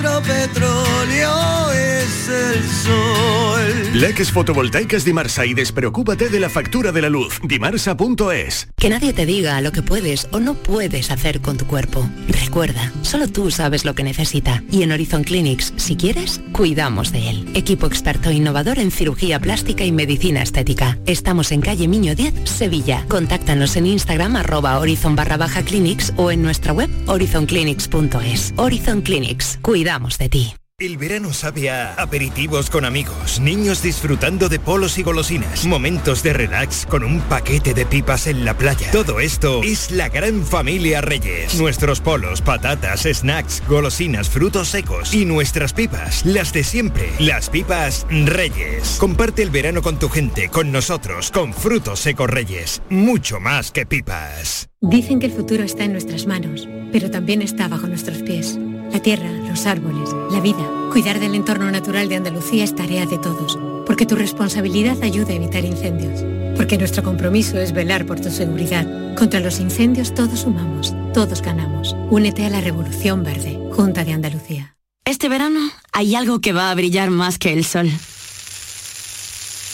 nuestro petróleo es el sol. Leques fotovoltaicas Dimarsa y despreocúpate de la factura de la luz. Dimarsa.es. Que nadie te diga lo que puedes o no puedes hacer con tu cuerpo. Recuerda, solo tú sabes lo que necesita. Y en Horizon Clinics, si quieres, cuidamos de él. Equipo experto e innovador en cirugía plástica y medicina estética. Estamos en calle Miño 10, Sevilla. Contáctanos en Instagram arroba horizon barra baja clinics o en nuestra web horizonclinics.es. Horizon Clinics, cuidamos de ti. El verano sabe a aperitivos con amigos, niños disfrutando de polos y golosinas, momentos de relax con un paquete de pipas en la playa. Todo esto es la gran familia Reyes. Nuestros polos, patatas, snacks, golosinas, frutos secos y nuestras pipas, las de siempre. Las pipas Reyes. Comparte el verano con tu gente, con nosotros, con frutos secos Reyes. Mucho más que pipas. Dicen que el futuro está en nuestras manos, pero también está bajo nuestros pies. La tierra, los árboles, la vida. Cuidar del entorno natural de Andalucía es tarea de todos, porque tu responsabilidad ayuda a evitar incendios, porque nuestro compromiso es velar por tu seguridad. Contra los incendios todos sumamos, todos ganamos. Únete a la Revolución Verde, Junta de Andalucía. Este verano hay algo que va a brillar más que el sol.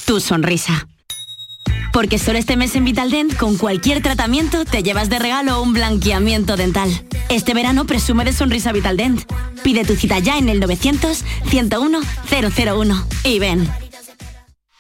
Tu sonrisa. Porque solo este mes en Vitaldent, con cualquier tratamiento, te llevas de regalo un blanqueamiento dental. Este verano presume de sonrisa Vitaldent. Pide tu cita ya en el 900-101-001. Y ven.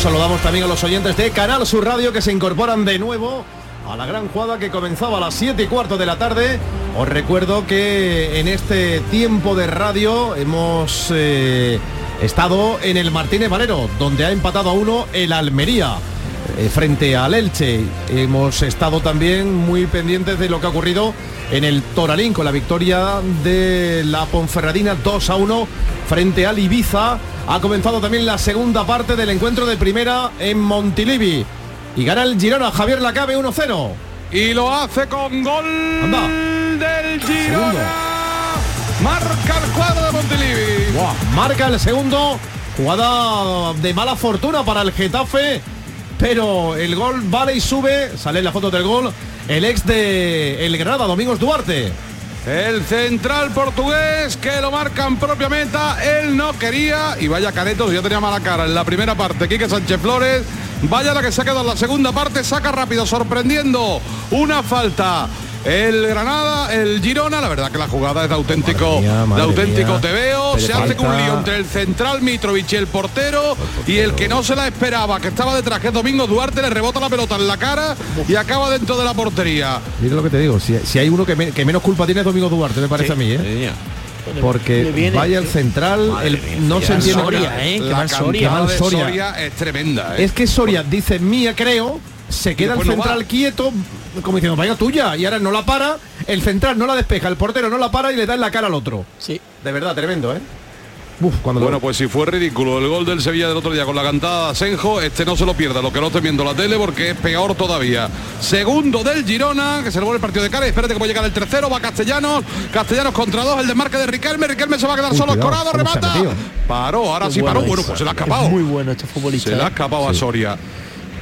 Saludamos también a los oyentes de Canal Sur Radio que se incorporan de nuevo a la gran jugada que comenzaba a las 7 y cuarto de la tarde. Os recuerdo que en este tiempo de radio hemos eh, estado en el Martínez Valero, donde ha empatado a uno el Almería eh, frente al Elche. Hemos estado también muy pendientes de lo que ha ocurrido en el Toralín con la victoria de la Ponferradina 2 a 1 frente al Ibiza. Ha comenzado también la segunda parte del encuentro de primera en Montilivi. Y gana el Girona Javier Lacabe 1-0. Y lo hace con gol del Girona. Marca el cuadro de Montilivi. Marca el segundo. Jugada de mala fortuna para el Getafe. Pero el gol vale y sube. Sale la foto del gol. El ex de El Granada, Domingos Duarte. El central portugués que lo marcan propiamente, él no quería y vaya caretos, ya tenía mala cara en la primera parte, Quique Sánchez Flores, vaya la que se ha quedado en la segunda parte, saca rápido, sorprendiendo una falta. El Granada, el Girona, la verdad que la jugada es de auténtico, mía, madre de auténtico mía. te veo, Pero se hace falta- un lío entre el central Mitrovic y el portero, y el que no se la esperaba, que estaba detrás, que es Domingo Duarte, le rebota la pelota en la cara y acaba dentro de la portería. Mira lo que te digo, si, si hay uno que, me- que menos culpa tiene es Domingo Duarte, me parece a mí, ¿eh? Porque viene- vaya el central, el- no se entiende ¿eh? La cantada de Soria es tremenda. ¿eh? Es que Soria dice mía creo, se queda el no central quieto, como diciendo, vaya tuya, y ahora no la para, el central no la despeja, el portero no la para y le da en la cara al otro. Sí. De verdad, tremendo, ¿eh? bueno, pues si fue ridículo el gol del Sevilla del otro día con la cantada de Asenjo, este no se lo pierda, lo que no esté viendo la tele porque es peor todavía. Segundo del Girona, que se le vuelve el partido de cara, espérate que puede llegar el tercero, va Castellanos, Castellanos contra dos, el desmarque de Riquelme, Riquelme se va a quedar solo, escorado, remata. Paró, ahora sí paró, bueno, pues se le ha escapado. muy bueno este futbolista. Se le ha ¿eh? escapado a Soria.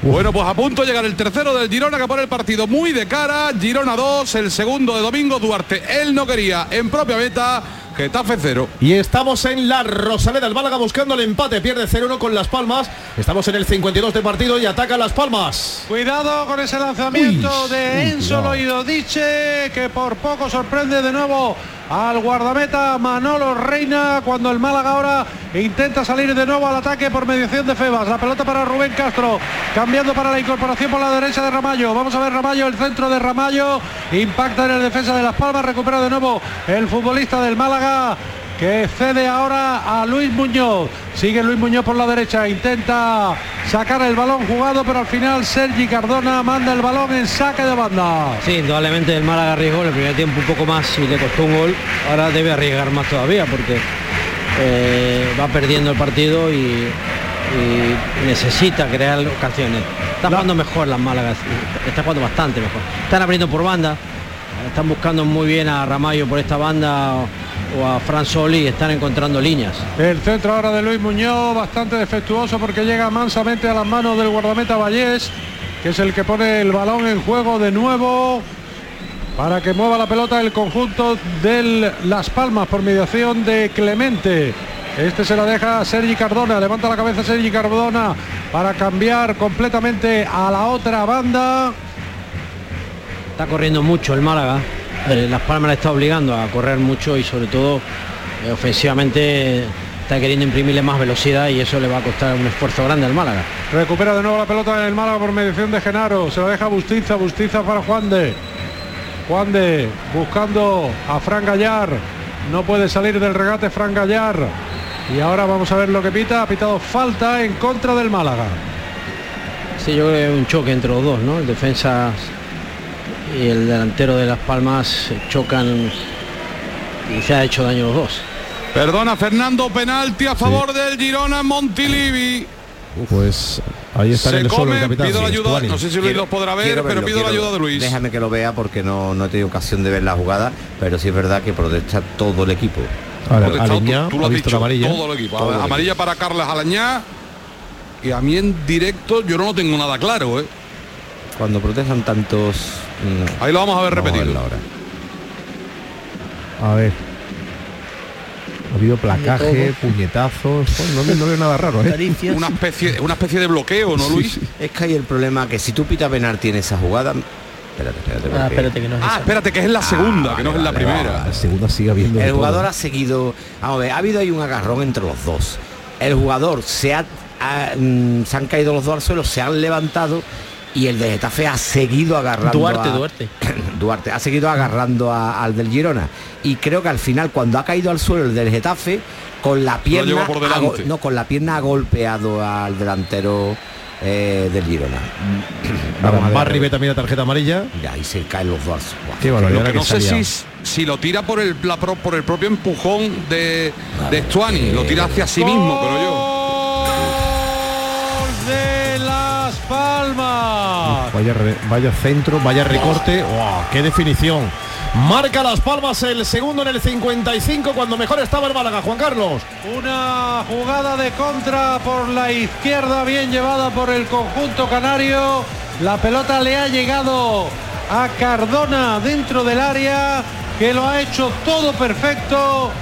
Bueno, pues a punto de llegar el tercero del Girona que pone el partido muy de cara. Girona 2, el segundo de Domingo Duarte. Él no quería en propia meta. Getafe 0. Y estamos en la Rosaleda, el Málaga buscando el empate, pierde 0-1 con Las Palmas. Estamos en el 52 de partido y ataca Las Palmas. Cuidado con ese lanzamiento de Enzo Loido Diche, que por poco sorprende de nuevo al guardameta Manolo Reina cuando el Málaga ahora intenta salir de nuevo al ataque por mediación de Febas. La pelota para Rubén Castro, cambiando para la incorporación por la derecha de Ramallo. Vamos a ver Ramallo, el centro de Ramallo, impacta en el defensa de Las Palmas, recupera de nuevo el futbolista del Málaga que cede ahora a Luis Muñoz. Sigue Luis Muñoz por la derecha, intenta sacar el balón jugado, pero al final Sergi Cardona manda el balón en saque de banda. Sí, indudablemente el Málaga arriesgó en el primer tiempo un poco más y le costó un gol. Ahora debe arriesgar más todavía porque eh, va perdiendo el partido y, necesita crear ocasiones. Está jugando mejor las Málagas, está jugando bastante mejor. Están abriendo por banda, están buscando muy bien a Ramallo por esta banda o a Fran Soli están encontrando líneas. El centro ahora de Luis Muñoz, bastante defectuoso porque llega mansamente a las manos del guardameta Vallés, que es el que pone el balón en juego de nuevo para que mueva la pelota el conjunto de Las Palmas por mediación de Clemente. Este se la deja a Sergi Cardona, levanta la cabeza Sergi Cardona para cambiar completamente a la otra banda. Está corriendo mucho el Málaga. Las Palmas la está obligando a correr mucho y sobre todo eh, ofensivamente está queriendo imprimirle más velocidad y eso le va a costar un esfuerzo grande al Málaga. Recupera de nuevo la pelota en el Málaga por mediación de Genaro. Se la deja Bustiza, Bustiza para Juan de. Juan de buscando a Fran Gallar. No puede salir del regate Fran Gallar. Y ahora vamos a ver lo que pita. Ha pitado falta en contra del Málaga. Sí, yo creo que es un choque entre los dos, ¿no? El defensa y el delantero de Las Palmas chocan y se ha hecho daño los dos. Perdona Fernando, penalti a favor del Girona Montilivi. Pues ahí está el solo el capitán. Pido la ayuda, no sé si Luis lo podrá ver, pero pido la ayuda de Luis. Déjame que lo vea porque no, no he tenido ocasión de ver la jugada, pero sí es verdad que protesta todo el equipo. Aleñá, tú, lo has dicho, amarilla. todo el equipo. amarilla para Carles Alañá y a mí en directo yo no tengo nada claro, ¿eh? Cuando protestan tantos Ahí lo vamos a ver repetido. A, ver. Ha habido placaje, puñetazos. no, veo nada raro. ¿eh? Una especie, una especie de bloqueo, ¿no, Luis? Es que hay el problema que si tú pita penalti en esa jugada. Espérate, espérate. Ah, espérate que no es ah, espérate, que es la segunda, que no es la primera. la segunda sigue habiendo. El jugador ha seguido. Vamos a ver, ha habido ahí un agarrón entre los dos. El jugador se ha, mm, se han caído los dos al suelo, se han levantado y el de Getafe ha seguido agarrando Duarte, Duarte. Duarte ha seguido agarrando al del Girona y creo que al final cuando ha caído al suelo el del Getafe con la pierna no con la pierna ha golpeado al delantero eh, del Girona. Barry ve también la tarjeta amarilla. Ya, ahí se caen los dos. no sé si, si, lo tira por el, por el propio empujón de, de Stuani, lo tira hacia sí mismo, pero yo. Palmas. vaya, vaya centro, vaya recorte. ¡Qué definición! Marca Las Palmas el segundo en el 55 cuando mejor estaba el Málaga, Juan Carlos. Una jugada de contra por la izquierda, bien llevada por el conjunto canario. La pelota le ha llegado a Cardona dentro del área, que lo ha hecho todo perfecto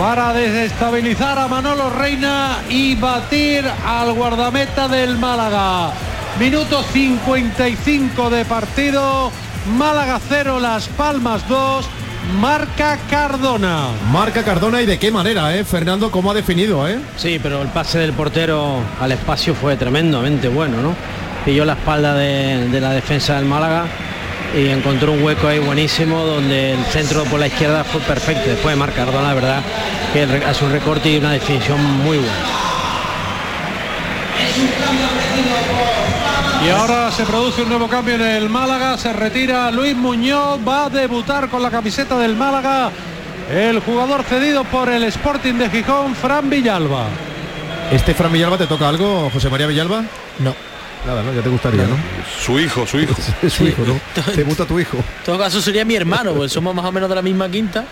para desestabilizar a Manolo Reina y batir al guardameta del Málaga. Minuto 55 de partido. Málaga 0, Las Palmas 2. Marca Cardona. Marca Cardona y de qué manera, ¿eh? Fernando, cómo ha definido, ¿eh? Sí, pero el pase del portero al espacio fue tremendamente bueno, ¿no? Pilló la espalda de, la defensa del Málaga y encontró un hueco ahí buenísimo donde el centro por la izquierda fue perfecto. Después de Marca Cardona, la verdad, que hace un recorte y una definición muy buena. Y ahora se produce un nuevo cambio en el Málaga, se retira Luis Muñoz, va a debutar con la camiseta del Málaga el jugador cedido por el Sporting de Gijón, Fran Villalba. ¿Este Fran Villalba te toca algo, José María Villalba? No. Nada, ¿no? Ya te gustaría, ¿no? Su hijo, su hijo. su hijo, ¿no? ¿Te gusta tu hijo? En todo caso sería mi hermano, pues somos más o menos de la misma quinta.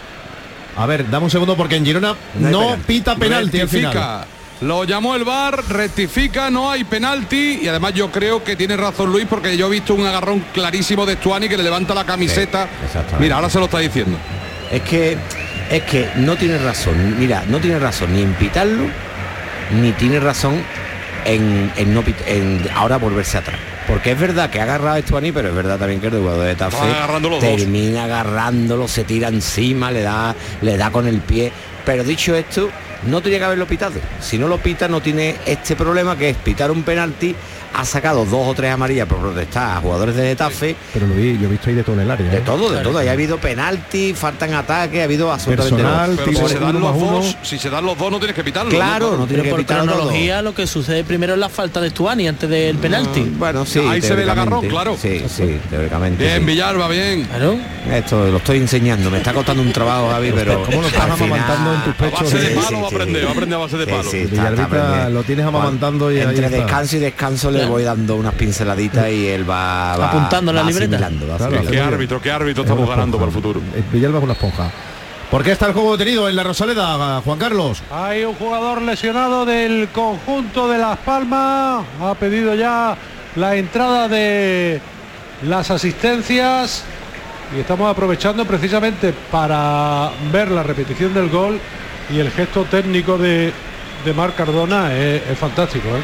A ver, dame un segundo porque en Girona no, pita penalti al final. Lo llamó el bar, rectifica, no hay penalti y además yo creo que tiene razón Luis porque yo he visto un agarrón clarísimo de Stuani que le levanta la camiseta. Mira, ahora se lo está diciendo. Es que es que no tiene razón, mira, no tiene razón ni en pitarlo ni tiene razón en, no en ahora volverse atrás. Porque es verdad que ha agarrado a Estuani, pero es verdad también que el jugador de Tafe termina agarrándolo, se tira encima, le da, le da con el pie. Pero dicho esto, no tenía que haberlo pitado. Si no lo pita, no tiene este problema que es pitar un penalti ha sacado dos o tres amarillas por protestar a jugadores de Getafe. Pero lo vi, yo he visto ahí de todo en el área. De ¿eh? todo, de todo. Y ha habido penalti, faltan ataques, ha habido absolutamente Personal, Pero si se, dan los dos, si se dan los dos no tienes que pitarlo. Claro, no, tienes que por cronología lo que sucede primero es la falta de Stuani antes del penalti. bueno, sí. Ahí se ve el agarrón, claro. Sí, sí, teóricamente. Bien, Villarba, bien. Claro. Esto lo estoy enseñando, me está costando un trabajo, Javi, pero. ¿Cómo lo estás amamantando en tus pechos? A base de palo va a aprender, va a aprender a base de palo. Lo tienes amamantando y Entre descanso y descanso le voy dando unas pinceladita y él va, apuntando en la libreta. ¿Qué árbitro, qué árbitro estamos ganando para el futuro? Villalba es una esponja. ¿Por qué está el juego detenido en la Rosaleda, Juan Carlos? Hay un jugador lesionado del conjunto de Las Palmas. Ha pedido ya la entrada de las asistencias. Y estamos aprovechando precisamente para ver la repetición del gol. Y el gesto técnico de, de Marc Cardona es, es fantástico. ¿eh?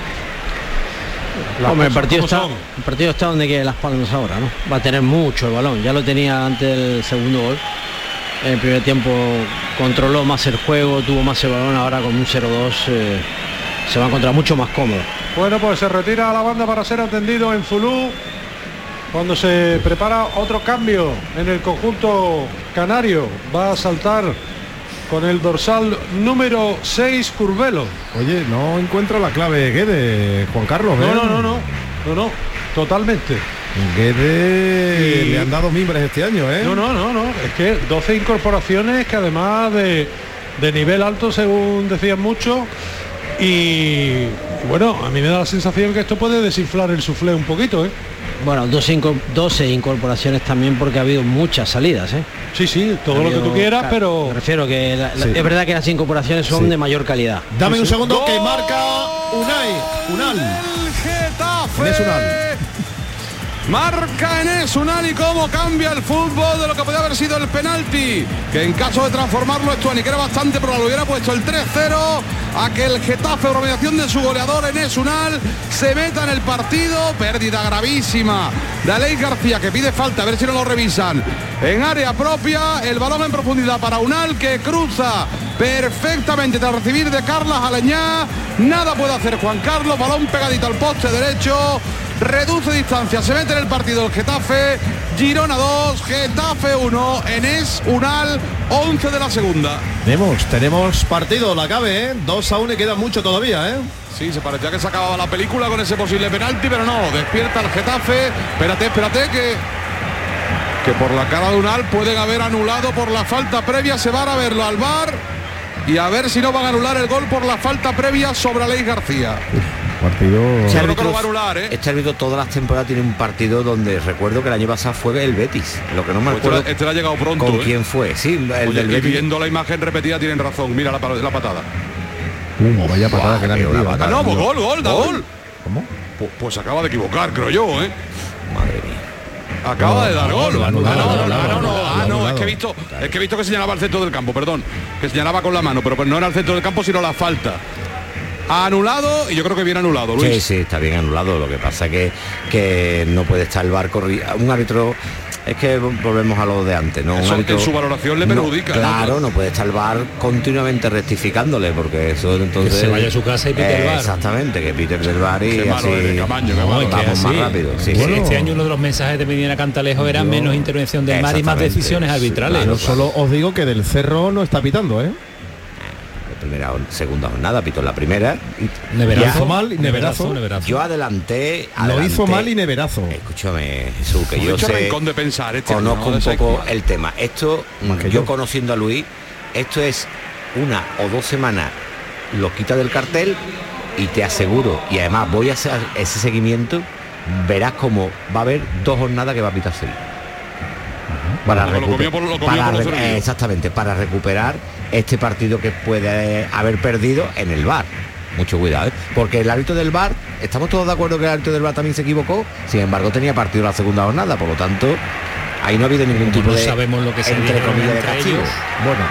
Hombre, el partido, está, el partido está donde que Las Palmas ahora, ¿no? Va a tener mucho el balón. Ya lo tenía antes del segundo gol. En el primer tiempo controló más el juego, tuvo más el balón. Ahora con un 0-2 eh, se va a encontrar mucho más cómodo. Bueno, pues se retira a la banda para ser atendido en Zulú. Cuando se prepara otro cambio en el conjunto canario, va a saltar con el dorsal número 6 Curvelo. Oye, no encuentro la clave de Juan Carlos. No, no, no, no, no, no, totalmente. Guede le han dado mimbres este año, ¿eh? No, no, no, no. Es que 12 incorporaciones que además de, de nivel alto, según decían muchos, y bueno, a mí me da la sensación que esto puede desinflar el suflé un poquito, ¿eh? Bueno, 12, incorporaciones también porque ha habido muchas salidas, ¿eh? Sí, sí, todo lo que tú quieras, pero... Me refiero que es verdad que las incorporaciones son de mayor calidad. Dame un segundo que marca Unai, Unal. Getafe. Marca Enes Unal cómo cambia el fútbol de lo que podía haber sido el penalti. Que en caso de transformarlo esto que era bastante probable, hubiera puesto el 3-0 a que el Getafe, organización de su goleador Enes Unal, se meta en el partido. Pérdida gravísima de Aleix García que pide falta, a ver si no lo revisan. En área propia, el balón en profundidad para Unal que cruza perfectamente tras recibir de Carlas Aleñá. Nada puede hacer Juan Carlos, balón pegadito al poste derecho reduce distancia, se mete en el partido el Getafe, Girona 2, Getafe 1, Enes Unal 11 de la segunda. Tenemos, tenemos partido, la cabe, ¿eh? 2 a 1 y queda mucho todavía, ¿eh? Sí, se parecía que se acababa la película con ese posible penalti, pero no, despierta el Getafe, espérate, espérate que que por la cara de Unal pueden haber anulado por la falta previa, se van a verlo al bar y a ver si no van a anular el gol por la falta previa sobre Ley García. Partido. Este árbitro, ¿eh? este árbitro todas las temporadas tiene un partido donde recuerdo que el año pasado fue el Betis. Lo que no me pues acuerdo. Este, este, le ha llegado pronto. ¿Con ¿eh? quién fue? Sí, el del Betis. viendo la imagen repetida tienen razón. Mira la, la patada. Vaya patada que le han ah, no, pues gol, gol, da gol. ¿Cómo? Pues, pues, acaba de equivocar, creo yo, ¿eh? Madre mía. Acaba de dar gol. no, no, no, ah, no, es que he visto, es que he visto que señalaba al centro del campo, perdón, que señalaba con la mano, pero pues no era el centro del campo, sino la falta anulado y yo creo que bien anulado, Luis. Sí, sí, está bien anulado. Lo que pasa que, que no puede estar el bar Un árbitro es que volvemos a lo de antes, ¿no? Eso, en su valoración le perjudica. claro, ¿no? puede estar el bar continuamente rectificándole, porque eso entonces. Que se vaya a su casa y pite el bar. Exactamente, que pite el bar y así Camaño, vamos más rápido. Este año uno de los mensajes de Medina Cantalejo era menos intervención del mar y más decisiones arbitrales. no solo os digo que del cerro no está pitando, ¿eh? Primera segunda jornada, pito la primera. Neverazo mal y neverazo. Yo adelanté, Lo hizo mal y neverazo. Escúchame, Jesús, que yo sé, de pensar este conozco un poco el tema. Esto, yo conociendo a Luis, Esto es una o dos semanas, lo quita del cartel y te aseguro, y además voy a hacer ese seguimiento, verás como va a haber dos jornadas que va a pitar Para, recuperar exactamente, para recuperar este partido que puede haber perdido en el bar. Mucho cuidado, ¿eh? porque el árbitro del bar, estamos todos de acuerdo que el árbitro del bar también se equivocó, sin embargo tenía partido la segunda jornada, por lo tanto, ahí no ha habido ningún tipo de sabemos lo que se entre comillas de castigo. Bueno,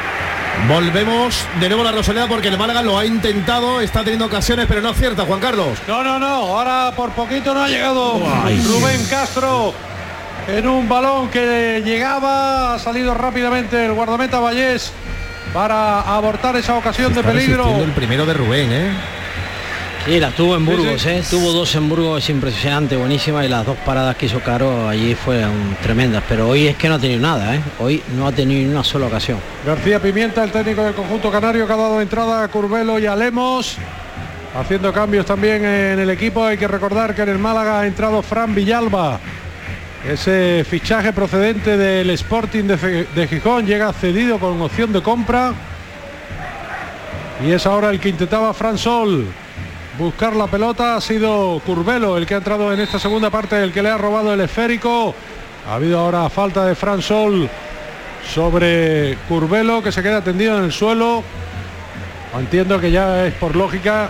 Volvemos de nuevo a la Rosaleda porque el Málaga lo ha intentado, está teniendo ocasiones, pero no acierta, Juan Carlos. No, no, no, ahora por poquito no ha llegado Rubén Castro en un balón que llegaba, ha salido rápidamente el guardameta Vallés para abortar esa ocasión de peligro. El primero de Rubén, ¿eh? Sí, la tuvo en Burgos, ¿eh? tuvo dos en Burgos, es impresionante, buenísima, y las dos paradas que hizo Caro allí fueron tremendas, pero hoy es que no ha tenido nada, ¿eh? hoy no ha tenido ni una sola ocasión. García Pimienta, el técnico del conjunto canario, que ha dado entrada a Curbelo y a Lemos, haciendo cambios también en el equipo, hay que recordar que en el Málaga ha entrado Fran Villalba, ese fichaje procedente del Sporting de, Gijón, llega cedido con opción de compra, y es ahora el que intentaba Fran Sol buscar la pelota. Ha sido Curbelo el que ha entrado en esta segunda parte, el que le ha robado el esférico. Ha habido ahora falta de Fran Sol sobre Curbelo que se queda tendido en el suelo. Entiendo que ya es por lógica.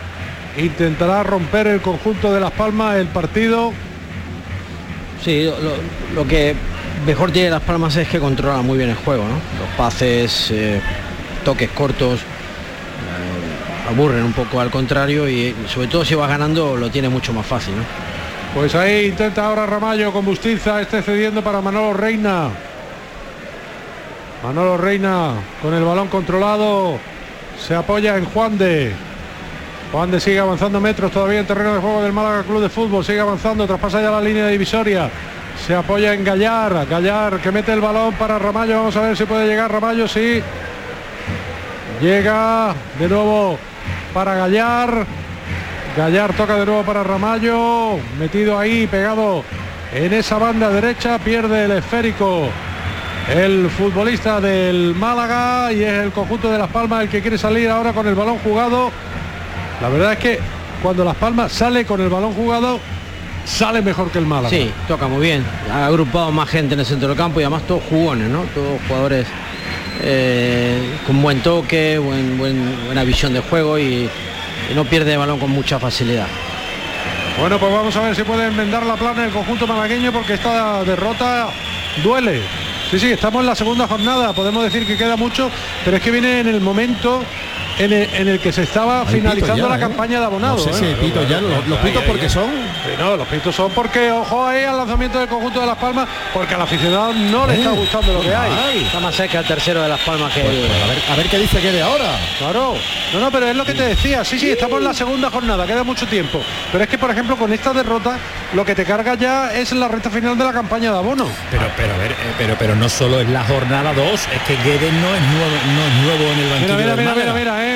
Intentará romper el conjunto de Las Palmas el partido. Sí, lo, que mejor tiene Las Palmas es que controla muy bien el juego, ¿no? Los pases, eh, toques cortos, aburren un poco al contrario y sobre todo si va ganando lo tiene mucho más fácil. ¿no? Pues ahí intenta ahora Ramallo con Bustiza, este cediendo para Manolo Reina. Manolo Reina con el balón controlado. Se apoya en Juan de. Juan de sigue avanzando metros todavía en terreno de juego del Málaga Club de Fútbol. Sigue avanzando, traspasa ya la línea divisoria. Se apoya en Gallar. Gallar que mete el balón para Ramallo. Vamos a ver si puede llegar Ramallo. Sí. Llega de nuevo para Gallar. Gallar toca de nuevo para Ramallo. Metido ahí, pegado en esa banda derecha. Pierde el esférico el futbolista del Málaga y es el conjunto de Las Palmas el que quiere salir ahora con el balón jugado. La verdad es que cuando Las Palmas sale con el balón jugado, sale mejor que el Málaga. Sí, toca muy bien. Ha agrupado más gente en el centro del campo y además todos jugones, ¿no? Todos jugadores eh, con buen toque, buen, buena visión de juego y, no pierde el balón con mucha facilidad. Bueno, pues vamos a ver si puede enmendar la plana el conjunto malagueño porque esta derrota duele. Sí, sí, estamos en la segunda jornada, podemos decir que queda mucho, pero es que viene en el momento en el, que se estaba finalizando la ¿eh? campaña de abonados. No sé ¿eh? ya, los, pitos porque son. No, los pitos son porque, ojo ahí al lanzamiento del conjunto de Las Palmas, porque al aficionado no le está eh, gustando lo que hay. Está más cerca el tercero de Las Palmas que pues, pues, a, ver, a ver qué dice que de ahora. Claro. No, no, pero es lo que te decía. Sí, sí, estamos en la segunda jornada, queda mucho tiempo. Pero es que, por ejemplo, con esta derrota, lo que te carga ya es la recta final de la campaña de abono. Pero, pero, a ver, pero, pero no solo es la jornada 2, es que Guedes no es nuevo, no es nuevo en el banquillo. Mira, mira, mira, mira, mira,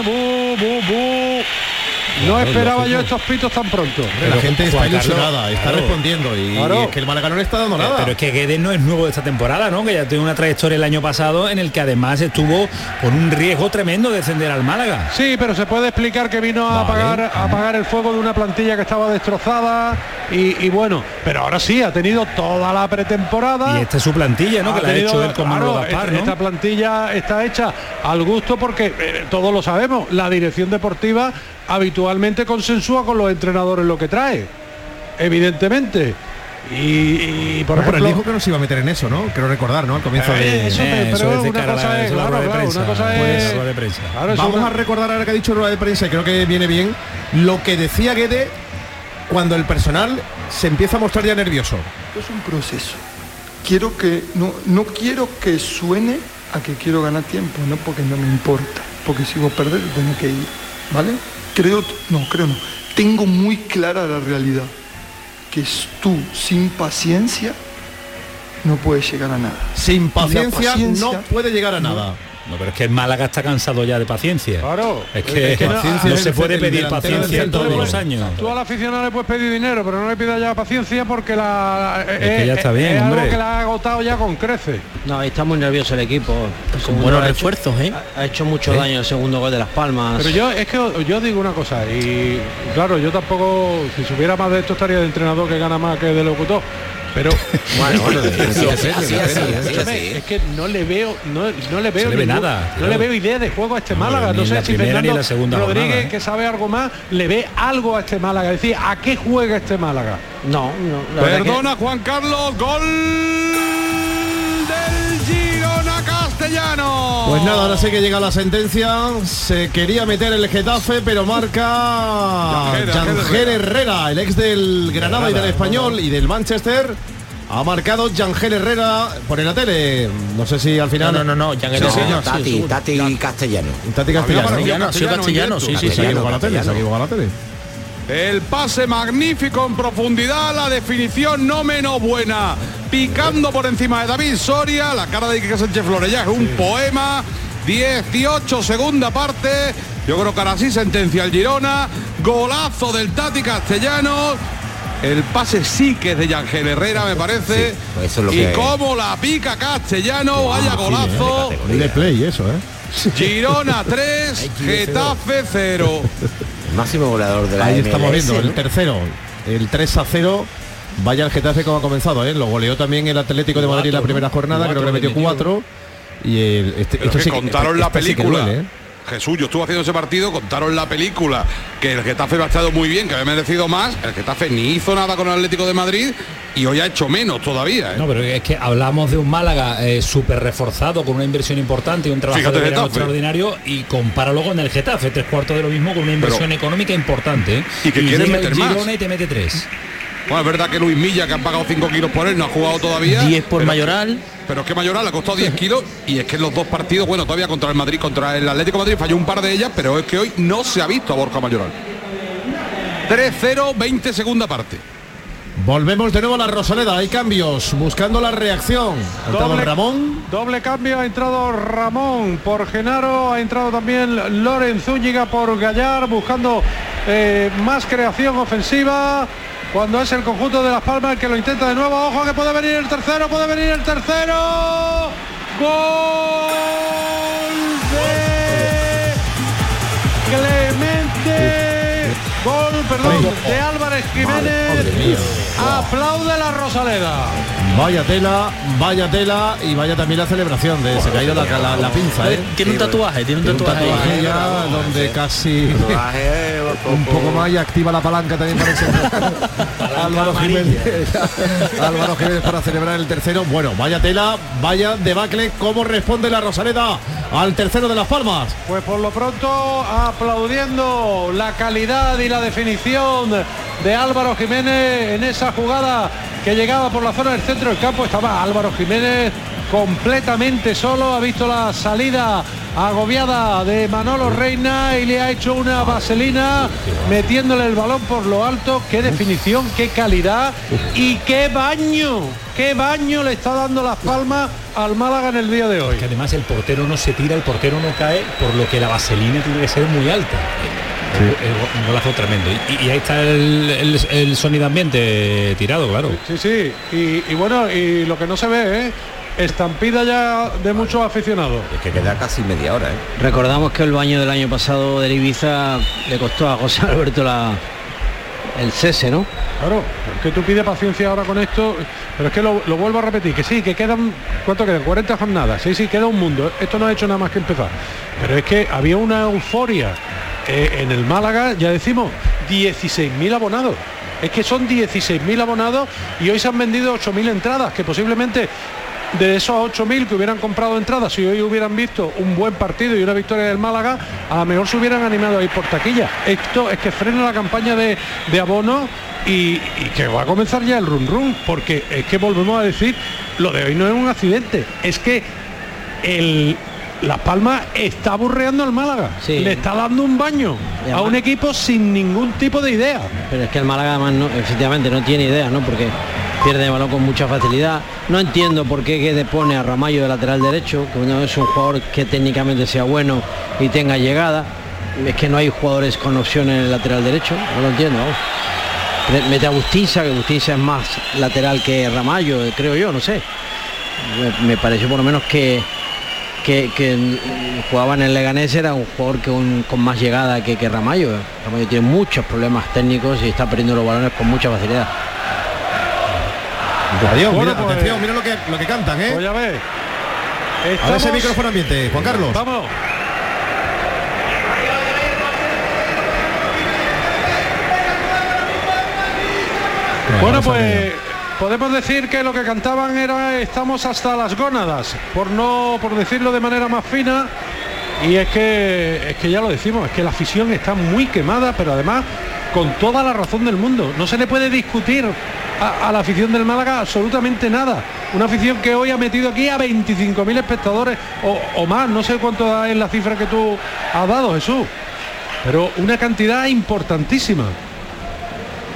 no esperaba yo estos pitos tan pronto. la gente está ilusionada, está respondiendo y, es que el Málaga no le está dando nada. Pero es que Guedes no es nuevo de esta temporada, ¿no? Que ya tiene una trayectoria el año pasado en el que además estuvo con un riesgo tremendo de descender al Málaga. Sí, pero se puede explicar que vino a apagar, a apagar el fuego de una plantilla que estaba destrozada y, bueno, pero ahora sí, ha tenido toda la pretemporada. Y esta es su plantilla, ¿no? que la ha hecho él con claro, Esta plantilla está hecha al gusto porque eh, todos lo sabemos, la dirección deportiva habitualmente consensúa con los entrenadores lo que trae, evidentemente. Y, por ejemplo, dijo que no se iba a meter en eso, ¿no? Quiero recordar, ¿no? Al comienzo de eso, pero una cosa es, claro, una cosa de prensa. Vamos a recordar ahora que ha dicho rueda de prensa y creo que viene bien lo que decía Guede cuando el personal se empieza a mostrar ya nervioso. Es un proceso. Quiero que no no quiero que suene a que quiero ganar tiempo, no porque no me importa, porque si vos perder tengo que ir, ¿vale? Creo, no, creo no. Tengo muy clara la realidad, que es tú sin paciencia no puedes llegar a nada. Sin paciencia, no puede llegar a nada. No, pero es que el Málaga está cansado ya de paciencia. Claro. Es que, no, se puede pedir paciencia todos los años. Tú al aficionado le puedes pedir dinero, pero no le pidas ya paciencia porque la es que ya está bien, Algo que la ha agotado ya con crece. No, está muy nervioso el equipo. Con buenos refuerzos, ¿eh? Ha hecho mucho daño el segundo gol de Las Palmas. Pero yo es que yo digo una cosa y claro, yo tampoco si supiera más de esto estaría de entrenador que gana más que de locutor pero bueno, bueno es que no le veo no, no le veo nada no le veo idea de juego a este Málaga. no, sé si Fernando Rodríguez ¿eh? que sabe algo más le ve algo a este Málaga. Es decir a qué juega este Málaga no no perdona Juan Carlos gol Castellano pues nada ahora sé que llega la sentencia se quería meter el Getafe pero marca Yangel Herrera el ex del Granada y del Español y del Manchester ha marcado Yangel Herrera por la tele. No sé si al final. No, no, no, Yangel Herrera. Tati, Tati Castellano. Tati Castellano. Sí, Castellano, sí, sí, sí. la tele, la tele. El pase magnífico en profundidad, la definición no menos buena. Picando por encima de David Soria, la cara de Quique Sánchez Flores ya es un poema. 18 segunda parte. Yo creo que ahora sí sentencia el Girona. Golazo del Tati Castellano el pase sí que es de Yangel Herrera, me parece. Pues y como la pica Castellano, vaya golazo. de play eso, ¿eh? Girona 3, Getafe 0. Máximo goleador de la Ahí estamos viendo, el tercero, el 3 a 0. Vaya el Getafe como ha comenzado, ¿eh? Lo goleó también el Atlético de Madrid en la primera jornada, creo que le metió 4. Y el, este, esto sí, contaron la película. ¿eh? Jesús, yo estuve haciendo ese partido, contaron la película que el Getafe ha estado muy bien, que había merecido más, el Getafe ni hizo nada con el Atlético de Madrid y hoy ha hecho menos todavía. ¿eh? No, pero es que hablamos de un Málaga eh, súper reforzado, con una inversión importante y un trabajo de extraordinario y compáralo con el Getafe, tres cuartos de lo mismo, con una inversión económica importante. ¿eh? Y que quiere meter más. y te mete tres. Bueno, es verdad que Luis Milla, que han pagado 5 kilos por él, no ha jugado todavía. 10 por Mayoral. Pero es que Mayoral ha costado 10 kilos y es que en los dos partidos, bueno, todavía contra el Madrid, contra el Atlético Madrid falló un par de ellas, pero es que hoy no se ha visto a Borja Mayoral. 3-0, 20 segunda parte. Volvemos de nuevo a la Rosaleda, hay cambios, buscando la reacción. Ha entrado Ramón. Doble cambio, ha entrado Ramón por Genaro, ha entrado también Loren Zúñiga por Gallar, buscando eh, más creación ofensiva cuando es el conjunto de Las Palmas el que lo intenta de nuevo. Ojo que puede venir el tercero, puede venir el tercero. Gol de Clemente. Gol, perdón, de Álvarez Jiménez. Aplaude la Rosaleda. Vaya tela, vaya tela y vaya también la celebración de se ha caído la, la, pinza. ¿eh? Tiene un tatuaje, tiene un tatuaje, ya donde casi un poco más y activa la palanca también para Álvaro Jiménez. Álvaro Jiménez para celebrar el tercero. Bueno, vaya tela, vaya debacle, cómo responde la Rosaleda al tercero de las palmas. Pues por lo pronto aplaudiendo la calidad y la definición de Álvaro Jiménez en esa jugada que llegaba por la zona del centro del campo. Estaba Álvaro Jiménez completamente solo, ha visto la salida agobiada de Manolo Reina y le ha hecho una vaselina metiéndole el balón por lo alto. Qué definición, qué calidad y qué baño, qué baño le está dando las palmas al Málaga en el día de hoy. Que además el portero no se tira, el portero no cae, por lo que la vaselina tiene que ser muy alta. Un golazo tremendo. Y, ahí está el, sonido ambiente tirado, claro. Sí, sí. Y, bueno, y lo que no se ve, ¿eh? estampida ya de muchos aficionados. Es que queda casi media hora. ¿eh? Recordamos que el baño del año pasado de Ibiza le costó a José Alberto la, el cese, ¿no? Claro, que tú pides paciencia ahora con esto, pero es que lo, vuelvo a repetir, que sí, que quedan, ¿cuánto quedan? 40 jornadas, sí, sí, queda un mundo, esto no ha hecho nada más que empezar. Pero es que había una euforia eh, en el Málaga, ya decimos, 16.000 abonados. Es que son 16.000 abonados y hoy se han vendido 8.000 entradas, que posiblemente de esos 8.000 que hubieran comprado entradas, si hoy hubieran visto un buen partido y una victoria del Málaga, a lo mejor se hubieran animado a ir por taquilla. Esto es que frena la campaña de, abono y, que va a comenzar ya el run run, porque es que volvemos a decir, lo de hoy no es un accidente, es que el, las Palmas está aburreando al Málaga. Le está dando un baño a un equipo sin ningún tipo de idea. Pero es que el Málaga además no, efectivamente no tiene idea, ¿no? Porque pierde el balón con mucha facilidad. No entiendo por qué Guede pone a Ramallo de lateral derecho, que no es un jugador que técnicamente sea bueno y tenga llegada. Es que no hay jugadores con opción en el lateral derecho, no lo entiendo. Mete a Bustiza, que Bustiza es más lateral que Ramallo, creo yo, no sé. Me, me pareció por lo menos que, que, jugaba en el Leganés era un jugador que con más llegada que, que Ramallo. Ramallo tiene muchos problemas técnicos y está perdiendo los balones con mucha facilidad. Adiós, mira, pues, atención, mira lo que, lo que cantan, ¿eh? Voy a ver. A ver ese micrófono ambiente, Juan Carlos. Vamos. Bueno, pues podemos decir que lo que cantaban era estamos hasta las gónadas, por no por decirlo de manera más fina. Y es que es que ya lo decimos, es que la afición está muy quemada, pero además con toda la razón del mundo. No se le puede discutir a, la afición del Málaga absolutamente nada. Una afición que hoy ha metido aquí a 25.000 espectadores o, más, no sé cuánto es la cifra que tú has dado, Jesús. Pero una cantidad importantísima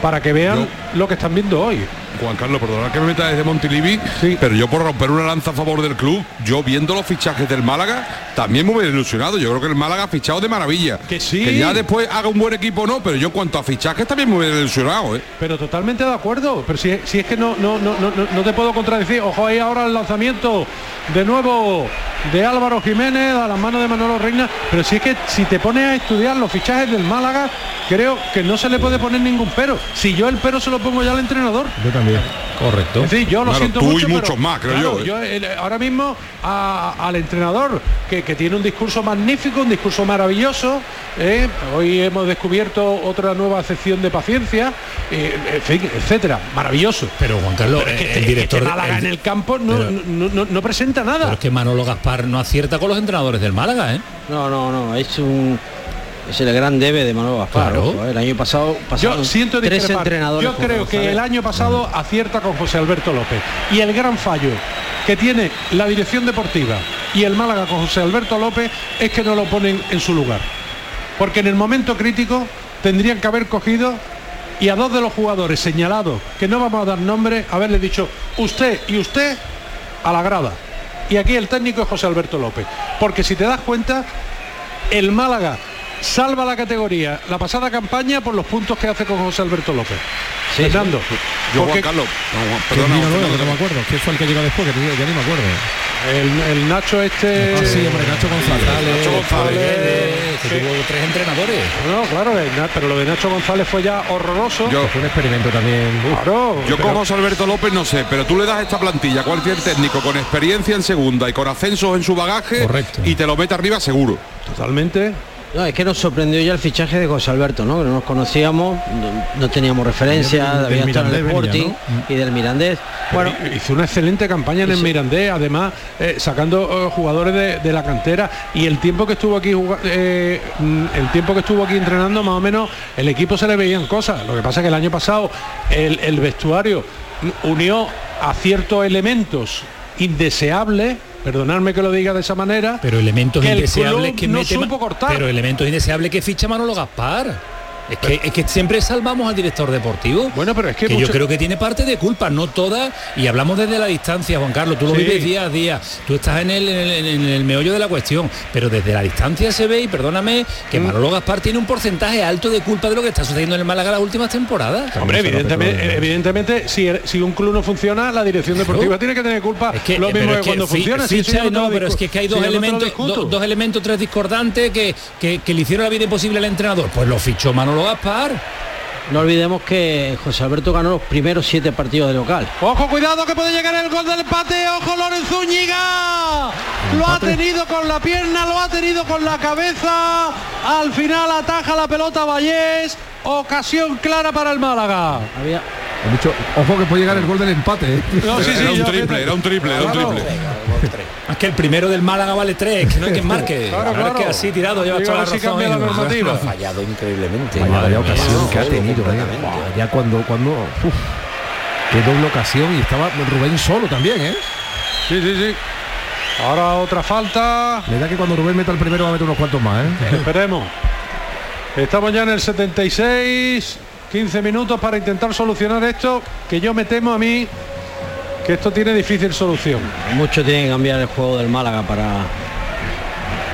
para que vean lo que están viendo hoy. Juan Carlos, perdona que me meta desde Montilivi, pero yo por romper una lanza a favor del club, yo viendo los fichajes del Málaga, también me hubiera ilusionado. Yo creo que el Málaga ha fichado de maravilla. Que sí. Que ya después haga un buen equipo no, pero yo en cuanto a fichajes también me hubiera ilusionado, ¿eh? Pero totalmente de acuerdo. Pero si, si es que no, no, no, no, no te puedo contradecir. Ojo ahí ahora el lanzamiento de nuevo de Álvaro Jiménez a las manos de Manolo Reina. Pero si es que si te pones a estudiar los fichajes del Málaga, creo que no se le puede poner ningún pero. Si yo el pero se lo pongo ya al entrenador. Yo también. Correcto. Sí, yo lo siento tú mucho. y muchos más, creo yo. ¿eh? Eh, ahora mismo al entrenador que, tiene un discurso magnífico, un discurso maravilloso. ¿eh? Hoy hemos descubierto otra nueva sección de paciencia, en fin, etcétera. Maravilloso. Pero Juan Carlos, el director Málaga en el campo no, no, presenta nada. Pero es que Manolo Gaspar no acierta con los entrenadores del Málaga, ¿eh? No, no, no. Es un es el gran debe de Manolo Gaspar. el año pasado siento tres entrenadores. Yo creo que el año pasado acierta con José Alberto López. Y el gran fallo que tiene la dirección deportiva y el Málaga con José Alberto López es que no lo ponen en su lugar. Porque en el momento crítico tendrían que haber cogido y a dos de los jugadores señalados, que no vamos a dar nombre, haberle dicho usted y usted a la grada. Y aquí el técnico es José Alberto López. Porque si te das cuenta, el Málaga salva la categoría la pasada campaña por los puntos que hace con José Alberto López. Sí, Fernando. Yo Juan Carlos. No, perdona, no me acuerdo. ¿Quién fue el que llegó después? Que ya ni me acuerdo. El, Nacho este. Ah, sí, hombre, Nacho González. Nacho González. que tuvo tres entrenadores. No, claro, pero lo de Nacho González fue ya horroroso. Yo, fue un experimento también. Claro, yo con José Alberto López no sé, pero tú le das esta plantilla a cualquier técnico con experiencia en segunda y con ascensos en su bagaje Correcto. y te lo mete arriba seguro. Totalmente. No, es que nos sorprendió ya el fichaje de José Alberto, ¿no? Que no nos conocíamos, no, teníamos referencia, había estado en el Sporting y del Mirandés. Bueno, hizo una excelente campaña en el Mirandés, además eh, sacando eh, jugadores de, la cantera y el tiempo que estuvo aquí eh, mm, el tiempo que estuvo aquí entrenando más o menos el equipo se le veían cosas. Lo que pasa es que el año pasado el, el vestuario unió a ciertos elementos indeseables perdonadme que lo diga de esa manera pero elementos indeseables que no mete cortar. pero elementos indeseables que ficha Manolo Gaspar es que, es que siempre salvamos al director deportivo. Bueno, pero es que, yo creo que tiene parte de culpa, no toda. Y hablamos desde la distancia, Juan Carlos. Tú lo vives día a día. Tú estás en el, en, el, meollo de la cuestión. Pero desde la distancia se ve, y perdóname, que mm. Manolo Gaspar tiene un porcentaje alto de culpa de lo que está sucediendo en el Málaga las últimas temporadas. Hombre, evidentemente, evidentemente si, si un club no funciona, la dirección deportiva tiene que tener culpa. Es que, lo mismo que, cuando funciona. no, pero es que, hay dos elementos, dos elementos tres discordantes que, que, le hicieron la vida imposible al entrenador. Pues lo fichó Manolo Gaspar. No olvidemos que José Alberto ganó los primeros siete partidos de local. Ojo, cuidado que puede llegar el gol del empate. Ojo, Lorenzo Zúñiga. Lo ha tenido con la pierna, lo ha tenido con la cabeza. Al final ataja la pelota Vallés. Ocasión clara para el Málaga. Había... ojo que puede llegar el gol del empate. ¿eh? era, un triple, era un triple, era un triple, Es que el primero del Málaga vale tres, que no hay que marque. Claro, que así tirado lleva toda la razón. La normativa. Ha fallado increíblemente. Vaya, ocasión que ha tenido. ¿eh? ya cuando, cuando qué doble ocasión y estaba Rubén solo también, ¿eh? Sí, sí, sí. Ahora otra falta. Le da que cuando Rubén meta el primero va a meter unos cuantos más, ¿eh? Esperemos. Estamos ya en el 76. 15 minutos para intentar solucionar esto, que yo me temo a mí que esto tiene difícil solución. Mucho tiene que cambiar el juego del Málaga para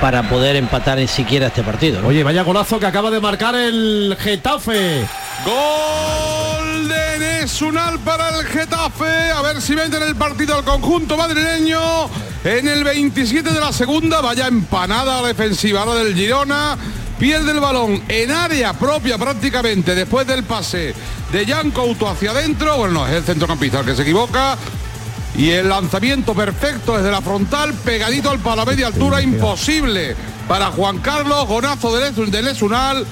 para poder empatar en siquiera este partido. Oye, vaya golazo que acaba de marcar el Getafe. Gol de Nesunal para el Getafe. A ver si vende en el partido al conjunto madrileño. En el 27 de la segunda, vaya empanada defensiva ahora del Girona. Pierde el balón en área propia prácticamente después del pase de Jan Couto hacia adentro. Bueno, no, es el centrocampista el que se equivoca. Y el lanzamiento perfecto desde la frontal, pegadito al palo a media altura, imposible para Juan Carlos, gonazo de Lesunal.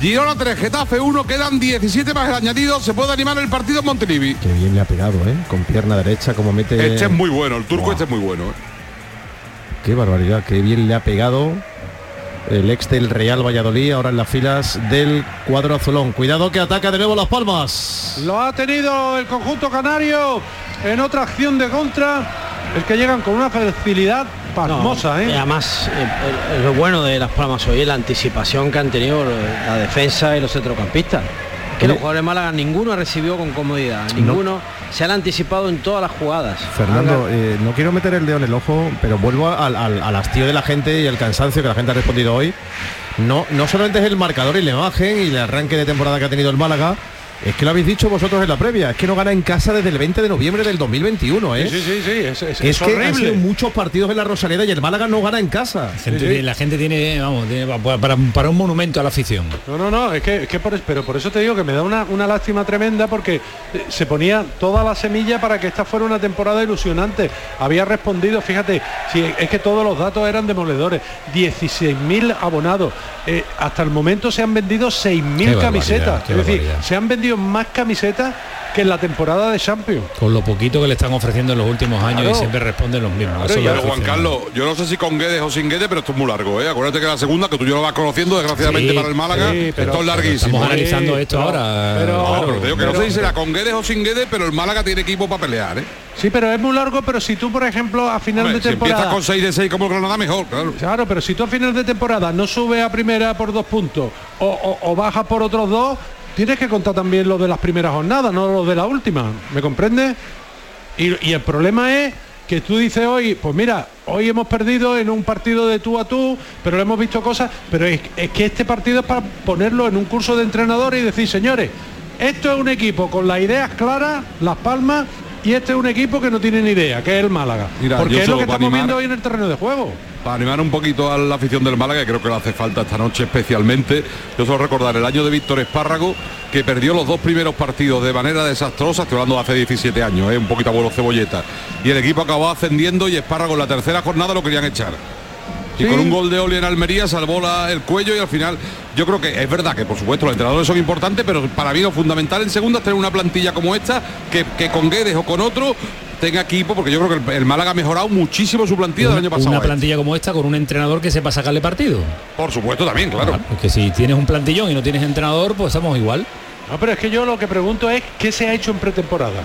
Girona 3, Getafe 1, quedan 17 más el añadido, se puede animar el partido en Montelivi. Qué bien le ha pegado, ¿eh? Con pierna derecha, como mete... Este es muy bueno, el turco este es muy bueno. ¿eh? Qué barbaridad, qué bien le ha pegado el ex del Real Valladolid, ahora en las filas del cuadro azulón. Cuidado que ataca de nuevo Las Palmas. Lo ha tenido el conjunto canario en otra acción de contra. El que llegan con una facilidad pasmosa, ¿eh? Además, lo bueno de Las Palmas hoy es la anticipación que han tenido la defensa y los centrocampistas. Que los jugadores de Málaga ninguno recibió con comodidad, ninguno se han anticipado en todas las jugadas. Fernando, eh, no quiero meter el dedo en el ojo, pero vuelvo al, al, hastío de la gente y el cansancio que la gente ha respondido hoy. No, no solamente es el marcador y la imagen y el arranque de temporada que ha tenido el Málaga, es que lo habéis dicho vosotros en la previa, es que no gana en casa desde el 20 de noviembre del 2021, ¿eh? Sí, sí, sí, es, es, que han sido muchos partidos en la Rosaleda y el Málaga no gana en casa. La gente, tiene, vamos, para, un monumento a la afición. No, no, no, es que, que por, pero por eso te digo que me da una, una lástima tremenda porque eh, se ponía toda la semilla para que esta fuera una temporada ilusionante. Había respondido, fíjate, si es que todos los datos eran demoledores, 16.000 abonados. Eh, hasta el momento se han vendido 6.000 camisetas. Es decir, se han vendido más camisetas que en la temporada de Champions. Con lo poquito que le están ofreciendo en los últimos años y siempre responden los mismos. pero Juan Carlos, yo no sé si con Guedes o sin Guedes, pero esto es muy largo, ¿eh? Acuérdate que la segunda, que tú ya lo vas conociendo, desgraciadamente para el Málaga, esto es larguísimo. Estamos analizando esto ahora. Pero, que no sé si será con Guedes o sin Guedes, pero el Málaga tiene equipo para pelear, ¿eh? Sí, pero es muy largo, pero si tú, por ejemplo, a final de temporada... Si con 6 de 6 como Granada, mejor, claro. Claro, pero si tú a final de temporada no subes a primera por dos puntos o, o, o bajas por otros dos, tienes que contar también lo de las primeras jornadas, no lo de la última. ¿Me comprende? Y, el problema es que tú dices hoy, pues mira, hoy hemos perdido en un partido de tú a tú, pero hemos visto cosas, pero es, que este partido es para ponerlo en un curso de entrenadores y decir, señores, esto es un equipo con las ideas claras, las palmas, y este es un equipo que no tiene ni idea, que es el Málaga. porque es lo que estamos viendo hoy en el terreno de juego. Para animar un poquito a la afición del Málaga, que creo que le hace falta esta noche especialmente, yo solo recordar el año de Víctor Espárrago, que perdió los dos primeros partidos de manera desastrosa, estoy hablando de hace 17 años, ¿eh? un poquito abuelo cebolleta, y el equipo acabó ascendiendo y Espárrago en la tercera jornada lo querían echar. Y con un gol de Oli en Almería salvó el cuello y al final yo creo que es verdad que por supuesto los entrenadores son importantes, pero para mí lo fundamental en segunda es tener una plantilla como esta que, con Guedes o con otro tenga equipo, porque yo creo que el, Málaga ha mejorado muchísimo su plantilla del año pasado. Una plantilla como esta con un entrenador que sepa sacarle partido. Por supuesto también, claro. porque si tienes un plantillón y no tienes entrenador, pues estamos igual. No, pero es que yo lo que pregunto es qué se ha hecho en pretemporada.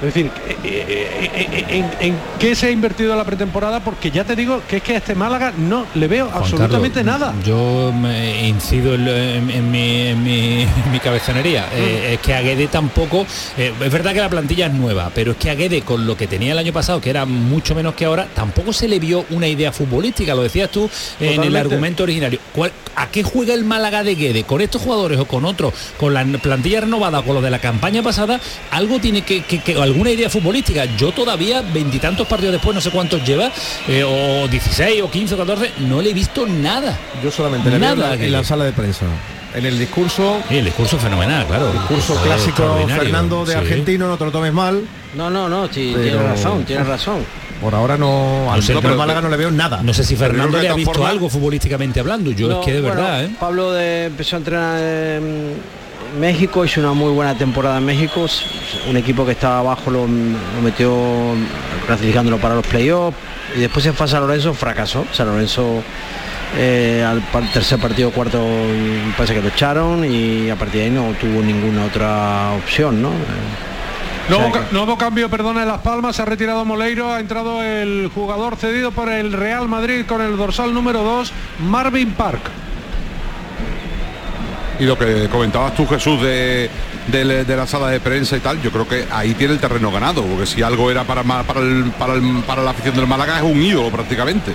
Es decir, eh, eh, eh, ¿en, qué se ha invertido la pretemporada? Porque ya te digo que es que a este Málaga no le veo absolutamente nada. Yo me incido en, mi, cabezonería. Mm. es que a Guede tampoco... es verdad que la plantilla es nueva, pero es que a Guede con lo que tenía el año pasado, que era mucho menos que ahora, tampoco se le vio una idea futbolística. Lo decías tú en el argumento originario. ¿A qué juega el Málaga de Guede? ¿Con estos jugadores o con otros? ¿Con la plantilla renovada o con lo de la campaña pasada? Algo tiene que alguna idea futbolística. Yo todavía, veintitantos partidos después, no sé cuántos lleva, eh, o 16 o 15 o 14, no le he visto nada. Yo solamente nada en la, sala de prensa. En el discurso. el discurso fenomenal, claro. discurso clásico Fernando de argentino, no te lo tomes mal. No, no, no, sí, tienes razón, tienes razón. Por ahora no, al no, Málaga no le veo nada. No sé si Fernando le ha visto algo futbolísticamente hablando. Yo es que de verdad, ¿eh? Pablo de, empezó a entrenar México hizo una muy buena temporada en México, un equipo que estaba abajo lo, metió clasificándolo para los playoffs y después en fase a Lorenzo fracasó. San Lorenzo eh, al, tercer partido cuarto parece que lo echaron y a partir de ahí no tuvo ninguna otra opción, ¿no? Nuevo, cambio, perdona, en Las Palmas, se ha retirado Moleiro, ha entrado el jugador cedido por el Real Madrid con el dorsal número 2, Marvin Park. Y lo que comentabas tú, Jesús, de, de, la sala de prensa y tal, yo creo que ahí tiene el terreno ganado, porque si algo era para, para, el, para, el, para la afición del Málaga es un ídolo prácticamente.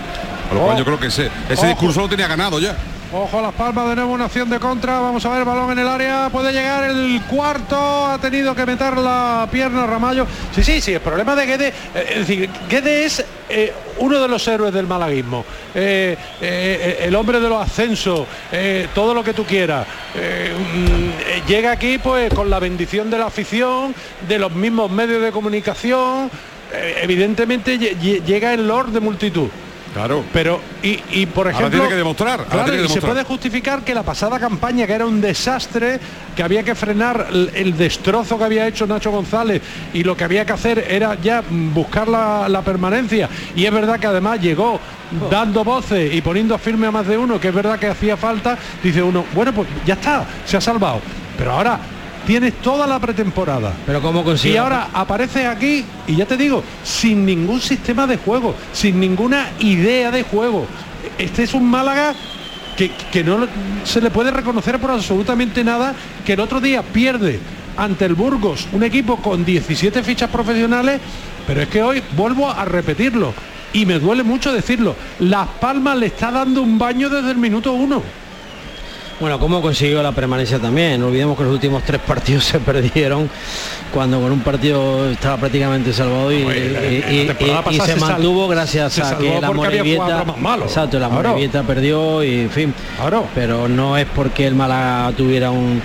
Por lo cual oh. yo creo que ese, ese discurso lo tenía ganado ya. Ojo a las palmas, de nuevo una acción de contra. Vamos a ver, balón en el área. Puede llegar el cuarto. Ha tenido que meter la pierna Ramallo. Sí, sí, sí. El problema de Guede. Eh, es decir, Guede es eh, uno de los héroes del malaguismo. Eh, el hombre de los ascensos. todo lo que tú quieras. Mm, llega aquí pues con la bendición de la afición, de los mismos medios de comunicación. evidentemente llega el Lord de multitud. Claro. Pero, y, por ejemplo. tiene que demostrar. y se puede justificar que la pasada campaña, que era un desastre, que había que frenar el, destrozo que había hecho Nacho González y lo que había que hacer era ya buscar la, permanencia. Y es verdad que además llegó dando voces y poniendo firme a más de uno, que es verdad que hacía falta, dice uno, bueno, pues ya está, se ha salvado. Pero ahora tienes toda la pretemporada. Pero cómo consigue. Y ahora apareces aquí y ya te digo, sin ningún sistema de juego, sin ninguna idea de juego. Este es un Málaga que, que no se le puede reconocer por absolutamente nada, que el otro día pierde ante el Burgos, un equipo con 17 fichas profesionales, pero es que hoy vuelvo a repetirlo y me duele mucho decirlo, Las Palmas le está dando un baño desde el minuto uno. Bueno, ¿cómo consiguió la permanencia también? No olvidemos que los últimos tres partidos se perdieron cuando con un partido estaba prácticamente salvado y, se, mantuvo gracias a que la Morevieta, exacto, la Morevieta perdió y en fin. Pero no es porque el Málaga tuviera un,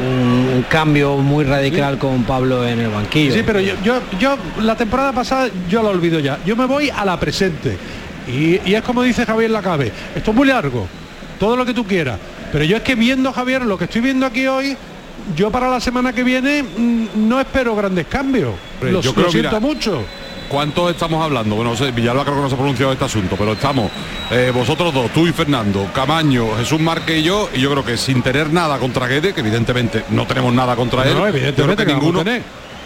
un, cambio muy radical con Pablo en el banquillo. Sí, pero yo, yo, yo la temporada pasada yo la olvido ya. Yo me voy a la presente. Y, y es como dice Javier Lacabe, esto es muy largo, todo lo que tú quieras pero yo es que viendo, Javier, lo que estoy viendo aquí hoy, yo para la semana que viene mm, no espero grandes cambios. Lo, yo creo, siento mucho. ¿Cuántos estamos hablando? Bueno, no sé, Villalba creo que no se ha pronunciado este asunto, pero estamos eh, vosotros dos, tú y Fernando, Camaño, Jesús Márquez y yo, y yo creo que sin tener nada contra Guede, que evidentemente no tenemos nada contra él, evidentemente que ninguno,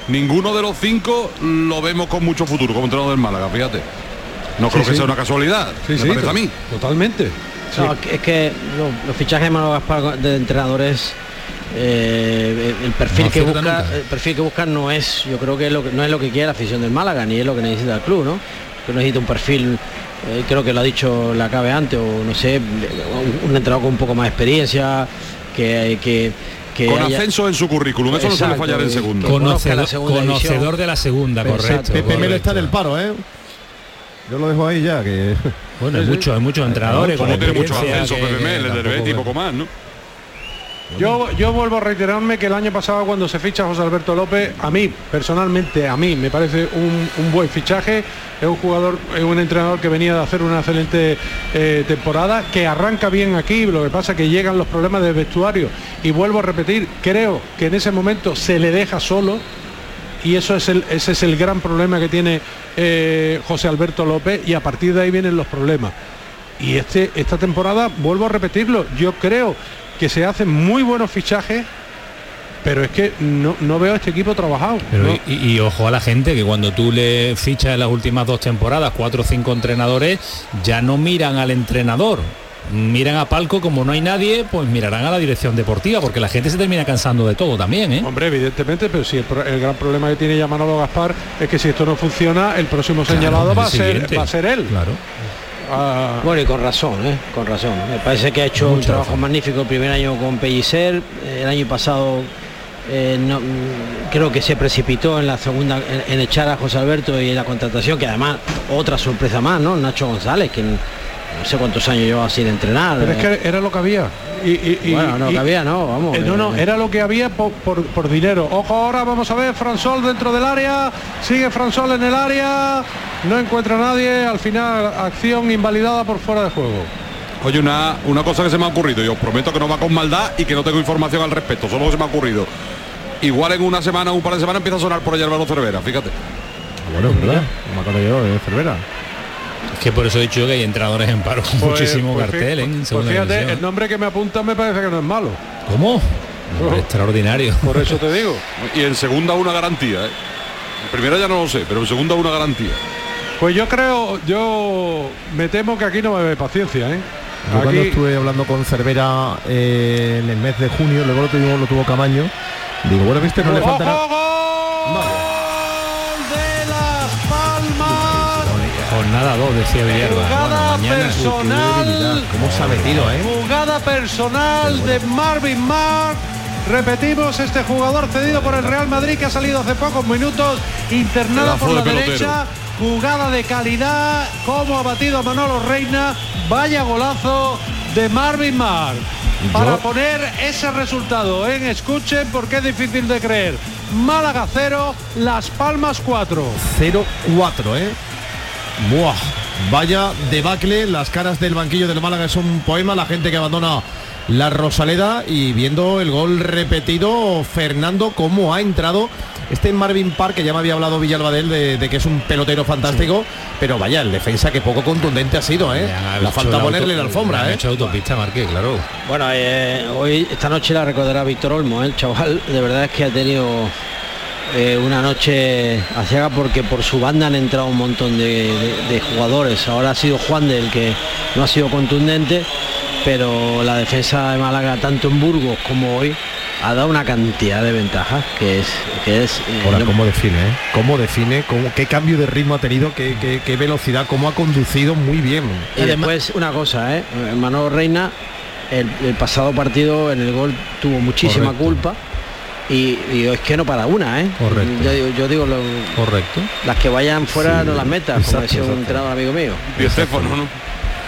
ninguno de los cinco lo vemos con mucho futuro como entrenador del Málaga, fíjate. No creo que sea una casualidad, me parece a mí. Totalmente es que los, fichajes de de entrenadores eh, el perfil que busca el perfil que buscan no es yo creo que, lo que no es lo que quiere la afición del Málaga ni es lo que necesita el club no que necesita un perfil eh, creo que lo ha dicho la cabe antes o no sé un, entrenador con un poco más de experiencia que, que con ascenso en su currículum, eso no suele fallar en segundo. conocedor de la segunda, correcto. Pepe Melo está en el paro, ¿eh? Yo lo dejo ahí ya, que... Bueno, hay muchos, hay muchos entrenadores con tiene muchos ascensos, Pepe poco más, ¿no? Yo, yo vuelvo a reiterarme que el año pasado cuando se ficha José Alberto López, a mí, personalmente, a mí me parece un, buen fichaje. Es un jugador, es un entrenador que venía de hacer una excelente eh, temporada, que arranca bien aquí, lo que pasa es que llegan los problemas del vestuario. Y vuelvo a repetir, creo que en ese momento se le deja solo y eso es el, ese es el gran problema que tiene eh, José Alberto López y a partir de ahí vienen los problemas. Y este, esta temporada, vuelvo a repetirlo, yo creo que se hacen muy buenos fichajes pero es que no, veo a este equipo trabajado. y, ojo a la gente que cuando tú le fichas en las últimas dos temporadas cuatro o cinco entrenadores, ya no miran al entrenador, miran a palco como no hay nadie, pues mirarán a la dirección deportiva, porque la gente se termina cansando de todo también, ¿eh? Hombre, evidentemente, pero si el, gran problema que tiene ya Manolo Gaspar es que si esto no funciona, el próximo señalado va a ser va a ser él. Claro. Ah. Bueno, y con razón, ¿eh? con razón. Me parece que ha hecho un trabajo magnífico el primer año con Pellicer, el año pasado eh, creo que se precipitó en la segunda en, echar a José Alberto y en la contratación, que además otra sorpresa más, ¿no? Nacho González, que no sé cuántos años lleva así de entrenar. Pero es que era lo que había. Y, bueno, no, que había, no, vamos. Eh, no, no, era lo que había por, dinero. Ojo, ahora vamos a ver Fransol dentro del área. Sigue Fransol en el área. No encuentra a nadie. Al final, acción invalidada por fuera de juego. Oye, una, una cosa que se me ha ocurrido. Yo os prometo que no va con maldad y que no tengo información al respecto. Solo que se me ha ocurrido. Igual en una semana, un par de semanas empieza a sonar por allá el Cervera, fíjate. Bueno, ¿verdad? Me acuerdo yo de Cervera. Es que por eso he dicho que hay entrenadores en paro con pues, muchísimo pues cartel. ¿eh? Pues fíjate, el nombre que me apunta me parece que no es malo. ¿Cómo? extraordinario. Por eso te digo. y en segunda una garantía. ¿eh? En primera ya no lo sé, pero en segunda una garantía. Pues yo creo, yo me temo que aquí no va a haber paciencia, ¿eh? Yo cuando estuve hablando con Cervera eh, en el mes de junio, luego lo tuvo, lo tuvo Camaño, digo, bueno, viste, no le falta nada. Jornada 2, decía Villarba. Jugada personal. ¿Cómo se ha metido, eh? Jugada personal de Marvin Mark. Repetimos, este jugador cedido por el Real Madrid que ha salido hace pocos minutos, internado por la de derecha. Jugada de calidad, como ha batido a Manolo Reina. Vaya golazo de Marvin Mark. Para Yo- poner ese resultado en escuchen porque es difícil de creer. Málaga 0, Las Palmas 4. 0-4, ¿eh? Buah, vaya debacle, las caras del banquillo del Málaga es un poema, la gente que abandona la Rosaleda y viendo el gol repetido, Fernando, cómo ha entrado este Marvin Park, que ya me había hablado Villalba de él, de, de que es un pelotero fantástico, pero vaya, el defensa que poco contundente ha sido, ¿eh? La falta ponerle la alfombra, ¿eh? hecho autopista, Marque, claro. Bueno, eh, hoy, esta noche la recordará Víctor Olmo, ¿eh? el chaval, de verdad es que ha tenido eh, una noche aciaga porque por su banda han entrado un montón de, de- de jugadores. Ahora ha sido Juan del que no ha sido contundente, pero la defensa de Málaga, tanto en Burgos como hoy, ha dado una cantidad de ventajas que es... Que es eh, Ahora, no- ¿cómo define? eh? ¿Cómo define? ¿Cómo, ¿Qué cambio de ritmo ha tenido? ¿Qué, qué- qué velocidad? ¿Cómo ha conducido? Muy bien. Y después una cosa, ¿eh? Manolo Reina, el, el pasado partido en el gol tuvo muchísima Correcto. culpa. Y, y es que no para una, ¿eh? Correcto. Yo, digo- yo digo, lo- Correcto. las que vayan fuera no las metas, como exacto, decía un entrenador amigo mío. Estefano, ¿no?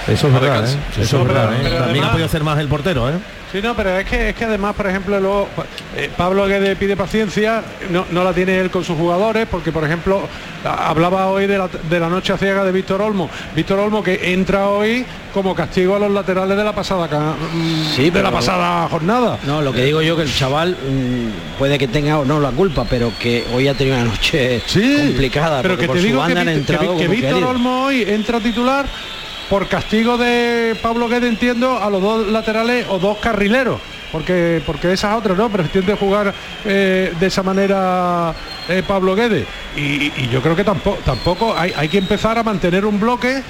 Eso es verdad, ¿eh? Sí, Eso es verdad, ¿eh? pero También además- ha podido hacer más el portero, ¿eh? Sí, no, pero es que es que además, por ejemplo, luego eh, Pablo Guede pide paciencia, no, no la tiene él con sus jugadores, porque por ejemplo hablaba hoy de la, de la noche ciega de Víctor Olmo. Víctor Olmo que entra hoy como castigo a los laterales de la pasada mm, Sí, de pero- la pasada jornada. No, lo que digo yo que el chaval mm, puede que tenga o no la culpa, pero que hoy ha tenido una noche complicada, pero porque que te digo que, han que, que Víctor. Olmo hoy entra titular por castigo de Pablo Guede, entiendo, a los dos laterales o dos carrileros. Porque, porque esas otras no, pretende jugar eh, de esa manera eh, Pablo Guede. Y, y yo creo que tampoco, tampoco hay, hay que empezar a mantener un bloque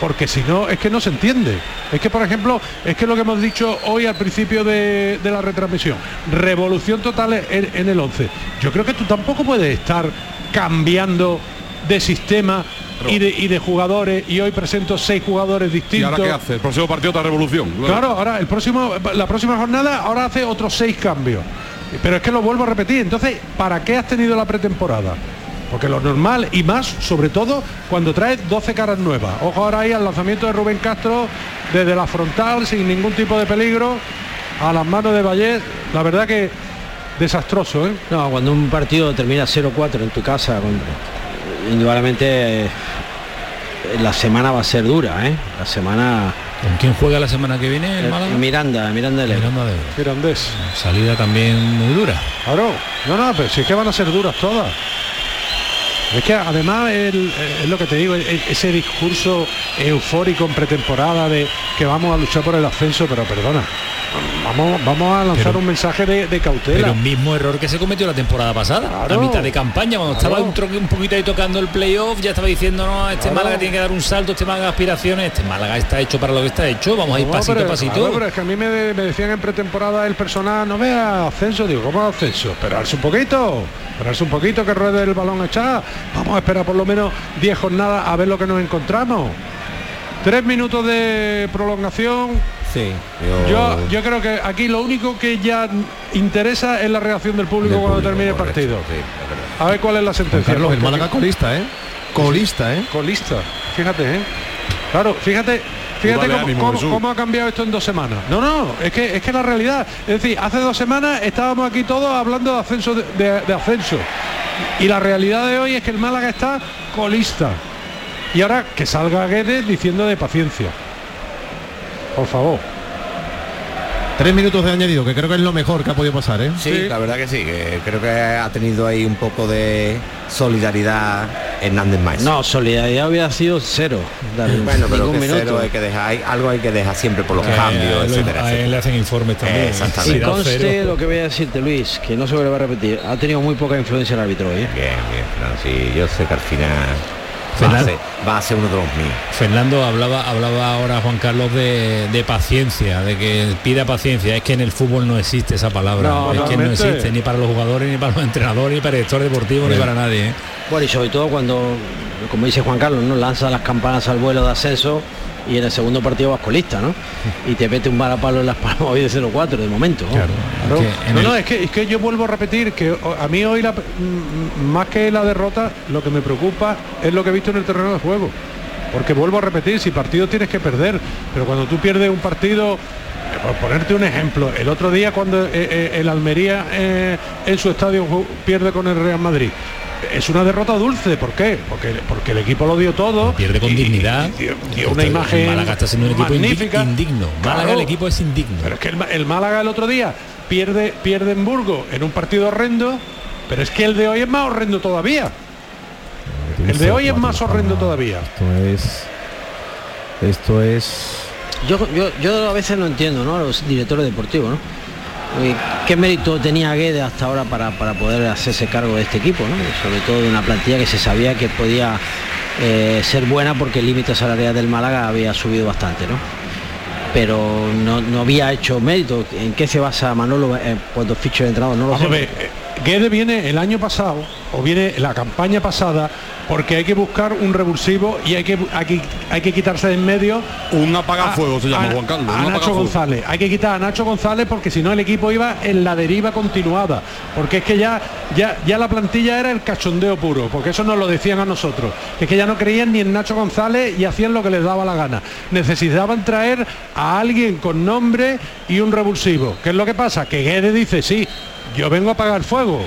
porque si no es que no se entiende. Es que, por ejemplo, es que lo que hemos dicho hoy al principio de, de la retransmisión, revolución total en, en el 11. Yo creo que tú tampoco puedes estar cambiando de sistema y de, y de jugadores y hoy presento seis jugadores ¿Y distintos. ahora qué hace? El próximo partido otra revolución. Claro, ahora el próximo, la próxima jornada ahora hace otros seis cambios. Pero es que lo vuelvo a repetir. Entonces, ¿para qué has tenido la pretemporada? Porque lo normal y más, sobre todo, cuando traes 12 caras nuevas. Ojo ahora ahí al lanzamiento de Rubén Castro desde la frontal, sin ningún tipo de peligro, a las manos de Vallet. La verdad que desastroso, ¿eh? No, cuando un partido termina 0-4 en tu casa, con- indudablemente eh, la semana va a ser dura, ¿eh? La semana... ¿Con quién juega la semana que viene el Eh, Málaga? Miranda, Miranda Ebro. Miranda de Ebro. Mirandés. Salida también muy dura. Claro, no, no, pero sí que van a ser duras todas. Es que además el- es lo que te digo, e- ese discurso eufórico en pretemporada de que vamos a luchar por el ascenso, pero perdona, vamos, vamos a lanzar Pero- un mensaje de, de cautela. Pero mismo error que se cometió la temporada pasada, Claro. a mitad de campaña, cuando Claro. estaba un, tro- un poquito ahí tocando el playoff, ya estaba diciendo, no, este Claro. Málaga tiene que dar un salto, este Málaga aspiraciones, este Málaga está hecho para lo que está hecho, vamos a ir pasito pero, a pasito. pero es que a mí me, me decían en pretemporada el personal, no vea ascenso, digo, ¿cómo ascenso? Esperarse un poquito, esperarse un poquito que ruede el balón echado. Vamos a esperar por lo menos 10 jornadas a ver lo que nos encontramos. Tres minutos de prolongación. Sí. Yo, yo creo que aquí lo único que ya interesa es la reacción del público Del cuando termine el partido. sí. A ver cuál es la sentencia. Carlos, el Málaga colista, ¿eh? Colista, ¿eh? Colista, fíjate, ¿eh? Claro, fíjate, fíjate cómo, ánimo, cómo- ha cambiado esto en dos semanas. No, no, es que es que la realidad. Es decir, hace dos semanas estábamos aquí todos hablando de ascenso de, de- de ascenso. Y la realidad de hoy es que el Málaga está colista. Y ahora que salga Guedes diciendo de paciencia. Por favor. Tres minutos de añadido, que creo que es lo mejor que ha podido pasar, ¿eh? Sí, la verdad que sí, que creo que ha tenido ahí un poco de solidaridad Hernández Maíz. No, solidaridad hubiera sido cero. Bueno, pero que minuto. cero hay que dejar, hay- algo hay que dejar siempre por los Que cambios, a él- etcétera, a él etcétera. le hacen informes también. Exactamente. Y Sí, da conste lo que voy a decirte, Luis, que no se vuelve a repetir. Ha tenido muy poca influencia el árbitro hoy. ¿eh? Bien, bien, Fran, sí, yo sé que al final va a, ser, uno de los míos. Fernando hablaba, hablaba ahora Juan Carlos de, paciencia, de que pida paciencia. Es que en el fútbol no existe esa palabra. es que no existe ni para los jugadores, ni para los entrenadores, ni para el director deportivo, ni para nadie. ¿eh? Bueno, y sobre todo cuando, como dice Juan Carlos, ¿no? lanza las campanas al vuelo de ascenso y en el segundo partido vas colista, ¿no? Y te mete un palo en las palmas hoy de 0-4 de momento. ¿no? no, es, que, es que yo vuelvo a repetir que a mí hoy la, más que la derrota, lo que me preocupa es lo que he visto en el terreno de juego. Porque vuelvo a repetir, si partido tienes que perder, pero cuando tú pierdes un partido, por ponerte un ejemplo, el otro día cuando eh, eh, el Almería eh, en su estadio pierde con el Real Madrid, es una derrota dulce. ¿Por qué? Porque, porque el equipo lo dio todo. Pierde con dignidad. dio, una imagen Málaga está siendo un equipo magnífica. indigno. Málaga el equipo es indigno. Pero es que el, Málaga el otro día pierde, pierde en Burgo en un partido horrendo, pero es que el de hoy es más horrendo todavía. El de hoy es más horrendo todavía. Esto es. Esto es. Yo, yo, yo a veces no entiendo, ¿no? Los directores deportivos, ¿no? ¿Qué mérito tenía Guede hasta ahora para, poder hacerse cargo de este equipo? Sobre todo de una plantilla que se sabía que podía eh, ser buena porque el límite salarial del Málaga había subido bastante, ¿no? Pero no, había hecho mérito. ¿En qué se basa Manolo eh, cuando ficho de entrado? No lo sé. Guede viene el año pasado, o viene la campaña pasada, porque hay que buscar un revulsivo y hay que, hay hay que quitarse de en medio. Un apagafuego se llama Juan Carlos. A Nacho González. Hay que quitar a Nacho González porque si no el equipo iba en la deriva continuada. Porque es que ya, ya, ya la plantilla era el cachondeo puro, porque eso nos lo decían a nosotros. Es que ya no creían ni en Nacho González y hacían lo que les daba la gana. Necesitaban traer a alguien con nombre y un revulsivo. ¿Qué es lo que pasa? Que Guede dice, sí, yo vengo a apagar fuego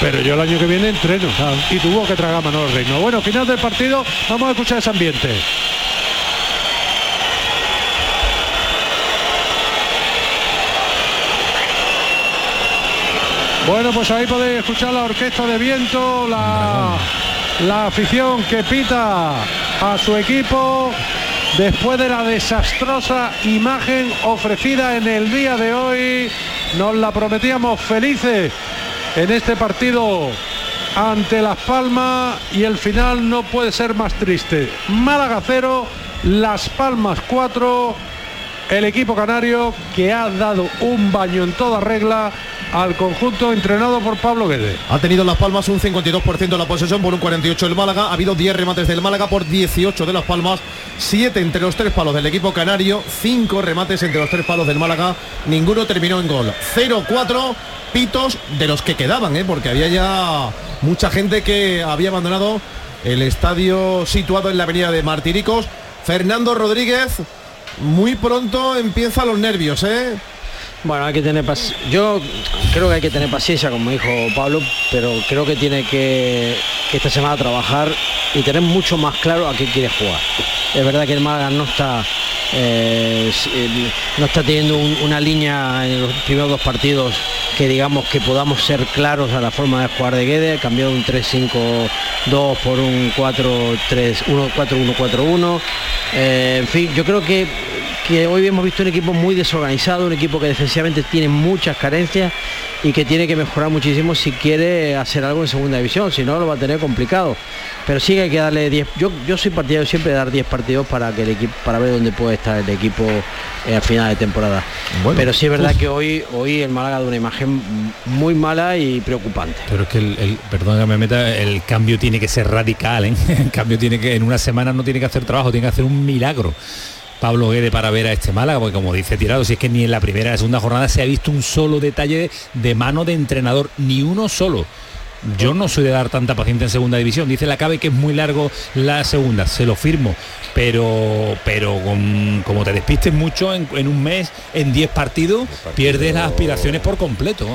pero yo el año que viene entreno y tuvo que tragar Manolo Reino. Bueno, final del partido, vamos a escuchar ese ambiente. Bueno, pues ahí podéis escuchar la orquesta de viento, la, la afición que pita a su equipo después de la desastrosa imagen ofrecida en el día de hoy. Nos la prometíamos felices en este partido ante Las Palmas y el final no puede ser más triste. Málaga 0, Las Palmas 4, el equipo canario que ha dado un baño en toda regla al conjunto entrenado por Pablo Guede. Ha tenido Las Palmas un 52% de la posesión por un 48 el Málaga. Ha habido 10 remates del Málaga por 18 de Las Palmas. 7 entre los tres palos del equipo canario. 5 remates entre los tres palos del Málaga. Ninguno terminó en gol. 0-4 pitos de los que quedaban, ¿eh? porque había ya mucha gente que había abandonado el estadio situado en la avenida de Martiricos. Fernando Rodríguez, muy pronto empieza los nervios, ¿eh? Bueno, hay que tener Yo creo que hay que tener paciencia, como dijo Pablo, pero creo que tiene que, esta semana trabajar y tener mucho más claro a qué quiere jugar. Es verdad que el Málaga no está eh, eh, no está teniendo una línea en los primeros dos partidos que digamos que podamos ser claros a la forma de jugar de Guede, cambiado un 3-5-2 por un 4-3, 1-4-1-4-1. Eh, en fin, yo creo que que hoy hemos visto un equipo muy desorganizado, un equipo que defensivamente tiene muchas carencias y que tiene que mejorar muchísimo si quiere hacer algo en segunda división, si no lo va a tener complicado. Pero sí que hay que darle 10. Yo, yo soy partidario siempre de dar 10 partidos para que el equipo, para ver dónde puede estar el equipo eh, al final de temporada. Pero sí es verdad que hoy, hoy el Málaga da una imagen muy mala y preocupante. Pero es que el, perdón que me meta, el cambio tiene que ser radical, ¿eh? el cambio tiene que, en una semana no tiene que hacer trabajo, tiene que hacer un milagro. Pablo Guede para ver a este Málaga, porque como dice Tirado, si es que ni en la primera ni la segunda jornada se ha visto un solo detalle de mano de entrenador, ni uno solo. Yo no soy de dar tanta paciencia en segunda división. Dice la cabe que es muy largo la segunda, se lo firmo. Pero, pero como te despistes mucho en, un mes, en 10 partidos, pierdes las aspiraciones por completo.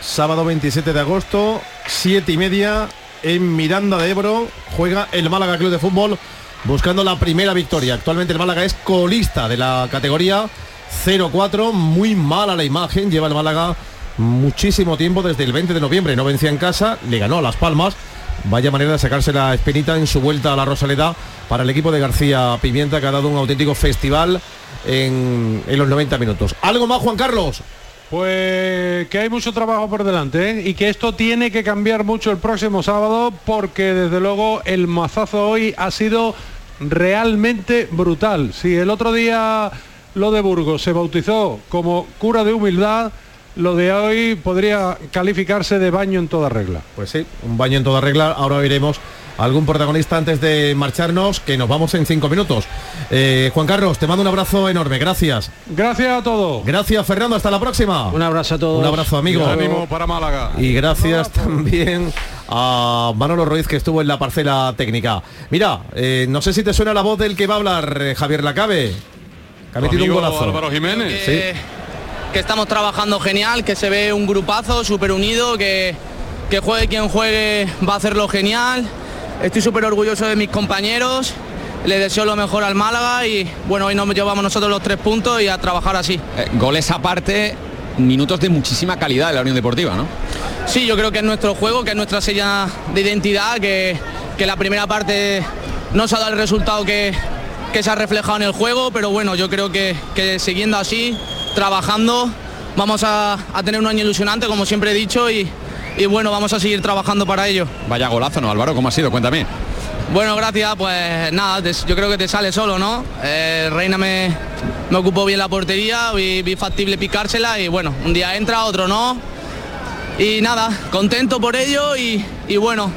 Sábado 27 de agosto, 7 y media, en Miranda de Ebro, juega el Málaga Club de Fútbol buscando la primera victoria. Actualmente el Málaga es colista de la categoría 0-4, muy mala la imagen, lleva el Málaga muchísimo tiempo desde el 20 de noviembre, no vencía en casa, le ganó a Las Palmas. Vaya manera de sacarse la espinita en su vuelta a la Rosaleda para el equipo de García Pimienta que ha dado un auténtico festival en, en los 90 minutos. ¿Algo más, Juan Carlos? Pues que hay mucho trabajo por delante ¿eh? y que esto tiene que cambiar mucho el próximo sábado porque desde luego el mazazo hoy ha sido realmente brutal. Si el otro día lo de Burgos se bautizó como cura de humildad, lo de hoy podría calificarse de baño en toda regla. Pues sí, un baño en toda regla. Ahora iremos algún protagonista antes de marcharnos, que nos vamos en cinco minutos. Eh, Juan Carlos, te mando un abrazo enorme, gracias. Gracias a todos. Gracias, Fernando, hasta la próxima. Un abrazo a todos. Un abrazo, amigo. Ánimo para Málaga. Y gracias también a Manolo Ruiz que estuvo en la parcela técnica. Mira, eh, no sé si te suena la voz del que va a hablar eh, Javier Lacabe. Que ha metido un golazo. Álvaro Jiménez. Que, que estamos trabajando genial, que se ve un grupazo súper unido, que, que juegue quien juegue va a hacerlo genial Estoy súper orgulloso de mis compañeros, le deseo lo mejor al Málaga y bueno, hoy nos llevamos nosotros los tres puntos y a trabajar así. Eh, goles aparte, minutos de muchísima calidad de la Unión Deportiva, ¿no? Sí, yo creo que es nuestro juego, que es nuestra seña de identidad, que, que la primera parte no se ha dado el resultado que, que se ha reflejado en el juego, pero bueno, yo creo que, que siguiendo así, trabajando, vamos a, a tener un año ilusionante, como siempre he dicho, y, y bueno, vamos a seguir trabajando para ello. Vaya golazo, ¿no, Álvaro? ¿Cómo ha sido? Cuéntame. Bueno, gracias, pues nada, yo creo que te sale solo, ¿no? Eh, Reina me, me ocupó bien la portería, vi, vi factible picársela y bueno, un día entra, otro no. Y nada, contento por ello y, y bueno,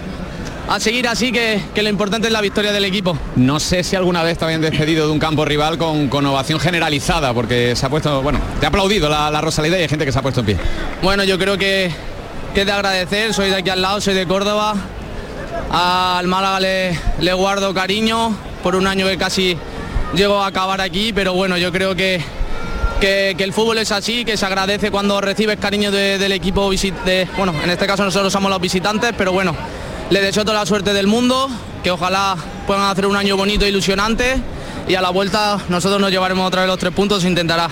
a seguir así que, que, lo importante es la victoria del equipo. No sé si alguna vez te habían despedido de un campo rival con, con ovación generalizada, porque se ha puesto, bueno, te ha aplaudido la, la Rosaleda y hay gente que se ha puesto en pie. Bueno, yo creo que, que de agradecer, soy de aquí al lado, soy de Córdoba, al Málaga le, guardo cariño por un año que casi llego a acabar aquí, pero bueno, yo creo que, que, el fútbol es así, que se agradece cuando recibes cariño de, del equipo, de, bueno, en este caso nosotros somos los visitantes, pero bueno, le deseo toda la suerte del mundo, que ojalá puedan hacer un año bonito e ilusionante y a la vuelta nosotros nos llevaremos otra vez los tres puntos, intentará.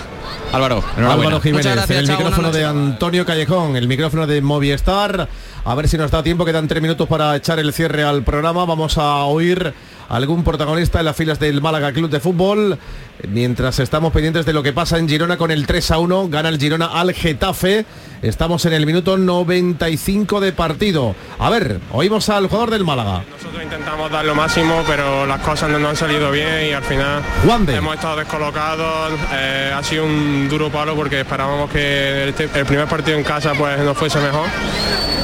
Álvaro, Álvaro Jiménez, gracias, el chao, micrófono de Antonio Callejón, el micrófono de Movistar. A ver si nos da tiempo, quedan tres minutos para echar el cierre al programa. Vamos a oír algún protagonista en las filas del Málaga Club de Fútbol. Mientras estamos pendientes de lo que pasa en Girona con el 3 a 1, gana el Girona al Getafe. Estamos en el minuto 95 de partido. A ver, oímos al jugador del Málaga. Nosotros intentamos dar lo máximo, pero las cosas no nos han salido bien y al final Juande. hemos estado descolocados. Eh, ha sido un duro palo porque esperábamos que el, el, primer partido en casa pues no fuese mejor.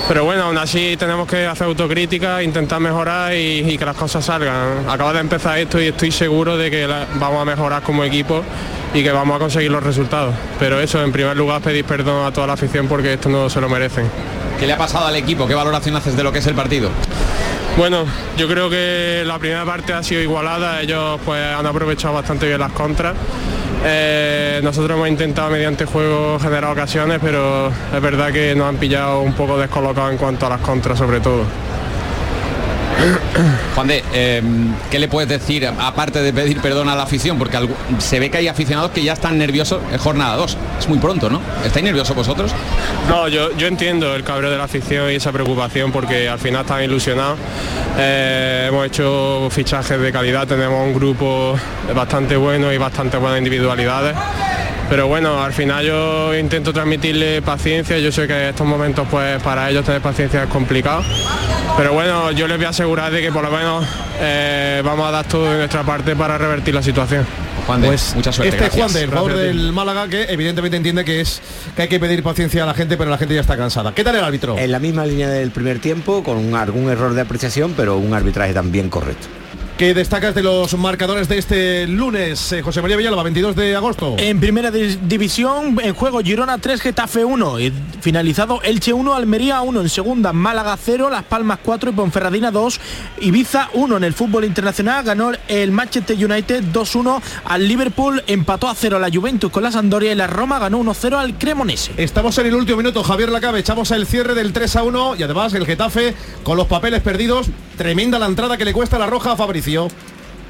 Pero bueno, aún así tenemos que hacer autocrítica, intentar mejorar y, y que las cosas salgan. Acaba de empezar esto y estoy seguro de que la, vamos a mejorar como equipo y que vamos a conseguir los resultados. Pero eso, en primer lugar, pedir perdón a toda la afición porque esto no se lo merecen. ¿Qué le ha pasado al equipo? ¿Qué valoración haces de lo que es el partido? Bueno, yo creo que la primera parte ha sido igualada, ellos pues han aprovechado bastante bien las contras. Eh, nosotros hemos intentado mediante juego generar ocasiones, pero es verdad que nos han pillado un poco descolocados en cuanto a las contras sobre todo. Juan de, eh, ¿qué le puedes decir aparte de pedir perdón a la afición? Porque se ve que hay aficionados que ya están nerviosos en jornada 2. Es muy pronto, ¿no? ¿Estáis nerviosos vosotros? No, yo, yo entiendo el cabreo de la afición y esa preocupación porque al final están ilusionados. Eh, hemos hecho fichajes de calidad, tenemos un grupo bastante bueno y bastante buenas individualidades. Pero bueno, al final yo intento transmitirle paciencia, yo sé que estos momentos pues para ellos tener paciencia es complicado. Pero bueno, yo les voy a asegurar de que por lo menos eh, vamos a dar todo de nuestra parte para revertir la situación. Juan de, pues mucha suerte. Este Juan de, el jugador del Málaga, que evidentemente entiende que es que hay que pedir paciencia a la gente, pero la gente ya está cansada. ¿Qué tal el árbitro? En la misma línea del primer tiempo, con un, algún error de apreciación, pero un arbitraje también correcto. ¿Qué destacas de los marcadores de este lunes, eh, José María Villalba, 22 de agosto? En primera división, en juego Girona 3, Getafe 1. Y finalizado Elche 1, Almería 1. En segunda, Málaga 0, Las Palmas 4 y Ponferradina 2. Ibiza 1 en el fútbol internacional. Ganó el Manchester United 2-1 al Liverpool. Empató a 0 la Juventus con la Sampdoria y la Roma ganó 1-0 al Cremonese. Estamos en el último minuto, Javier Lacabe. Echamos el cierre del 3-1 y además el Getafe con los papeles perdidos. Tremenda la entrada que le cuesta la roja a Fabricio.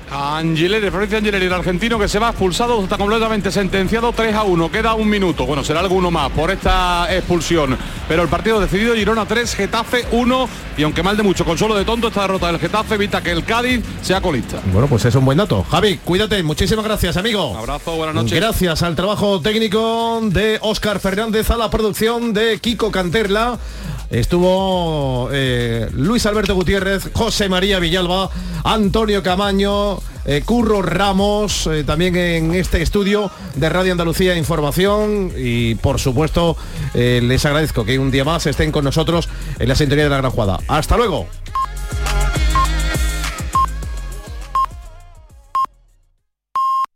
Angileri, Florencia Angileri, el argentino que se va expulsado, está completamente sentenciado 3 a 1, queda un minuto, bueno, será alguno más por esta expulsión, pero el partido decidido, Girona 3, Getafe 1, y aunque mal de mucho, con solo de tonto, esta derrota del Getafe evita que el Cádiz sea colista. Bueno, pues es un buen dato. Javi, cuídate, muchísimas gracias, amigo. Un abrazo, buenas noches. Gracias al trabajo técnico de Óscar Fernández, a la producción de Kiko Canterla. Estuvo eh, Luis Alberto Gutiérrez, José María Villalba, Antonio Camaño, eh, Curro Ramos, eh, también en este estudio de Radio Andalucía Información y por supuesto les agradezco que un día más estén con nosotros en la sintonía de la Gran Jugada. Hasta luego.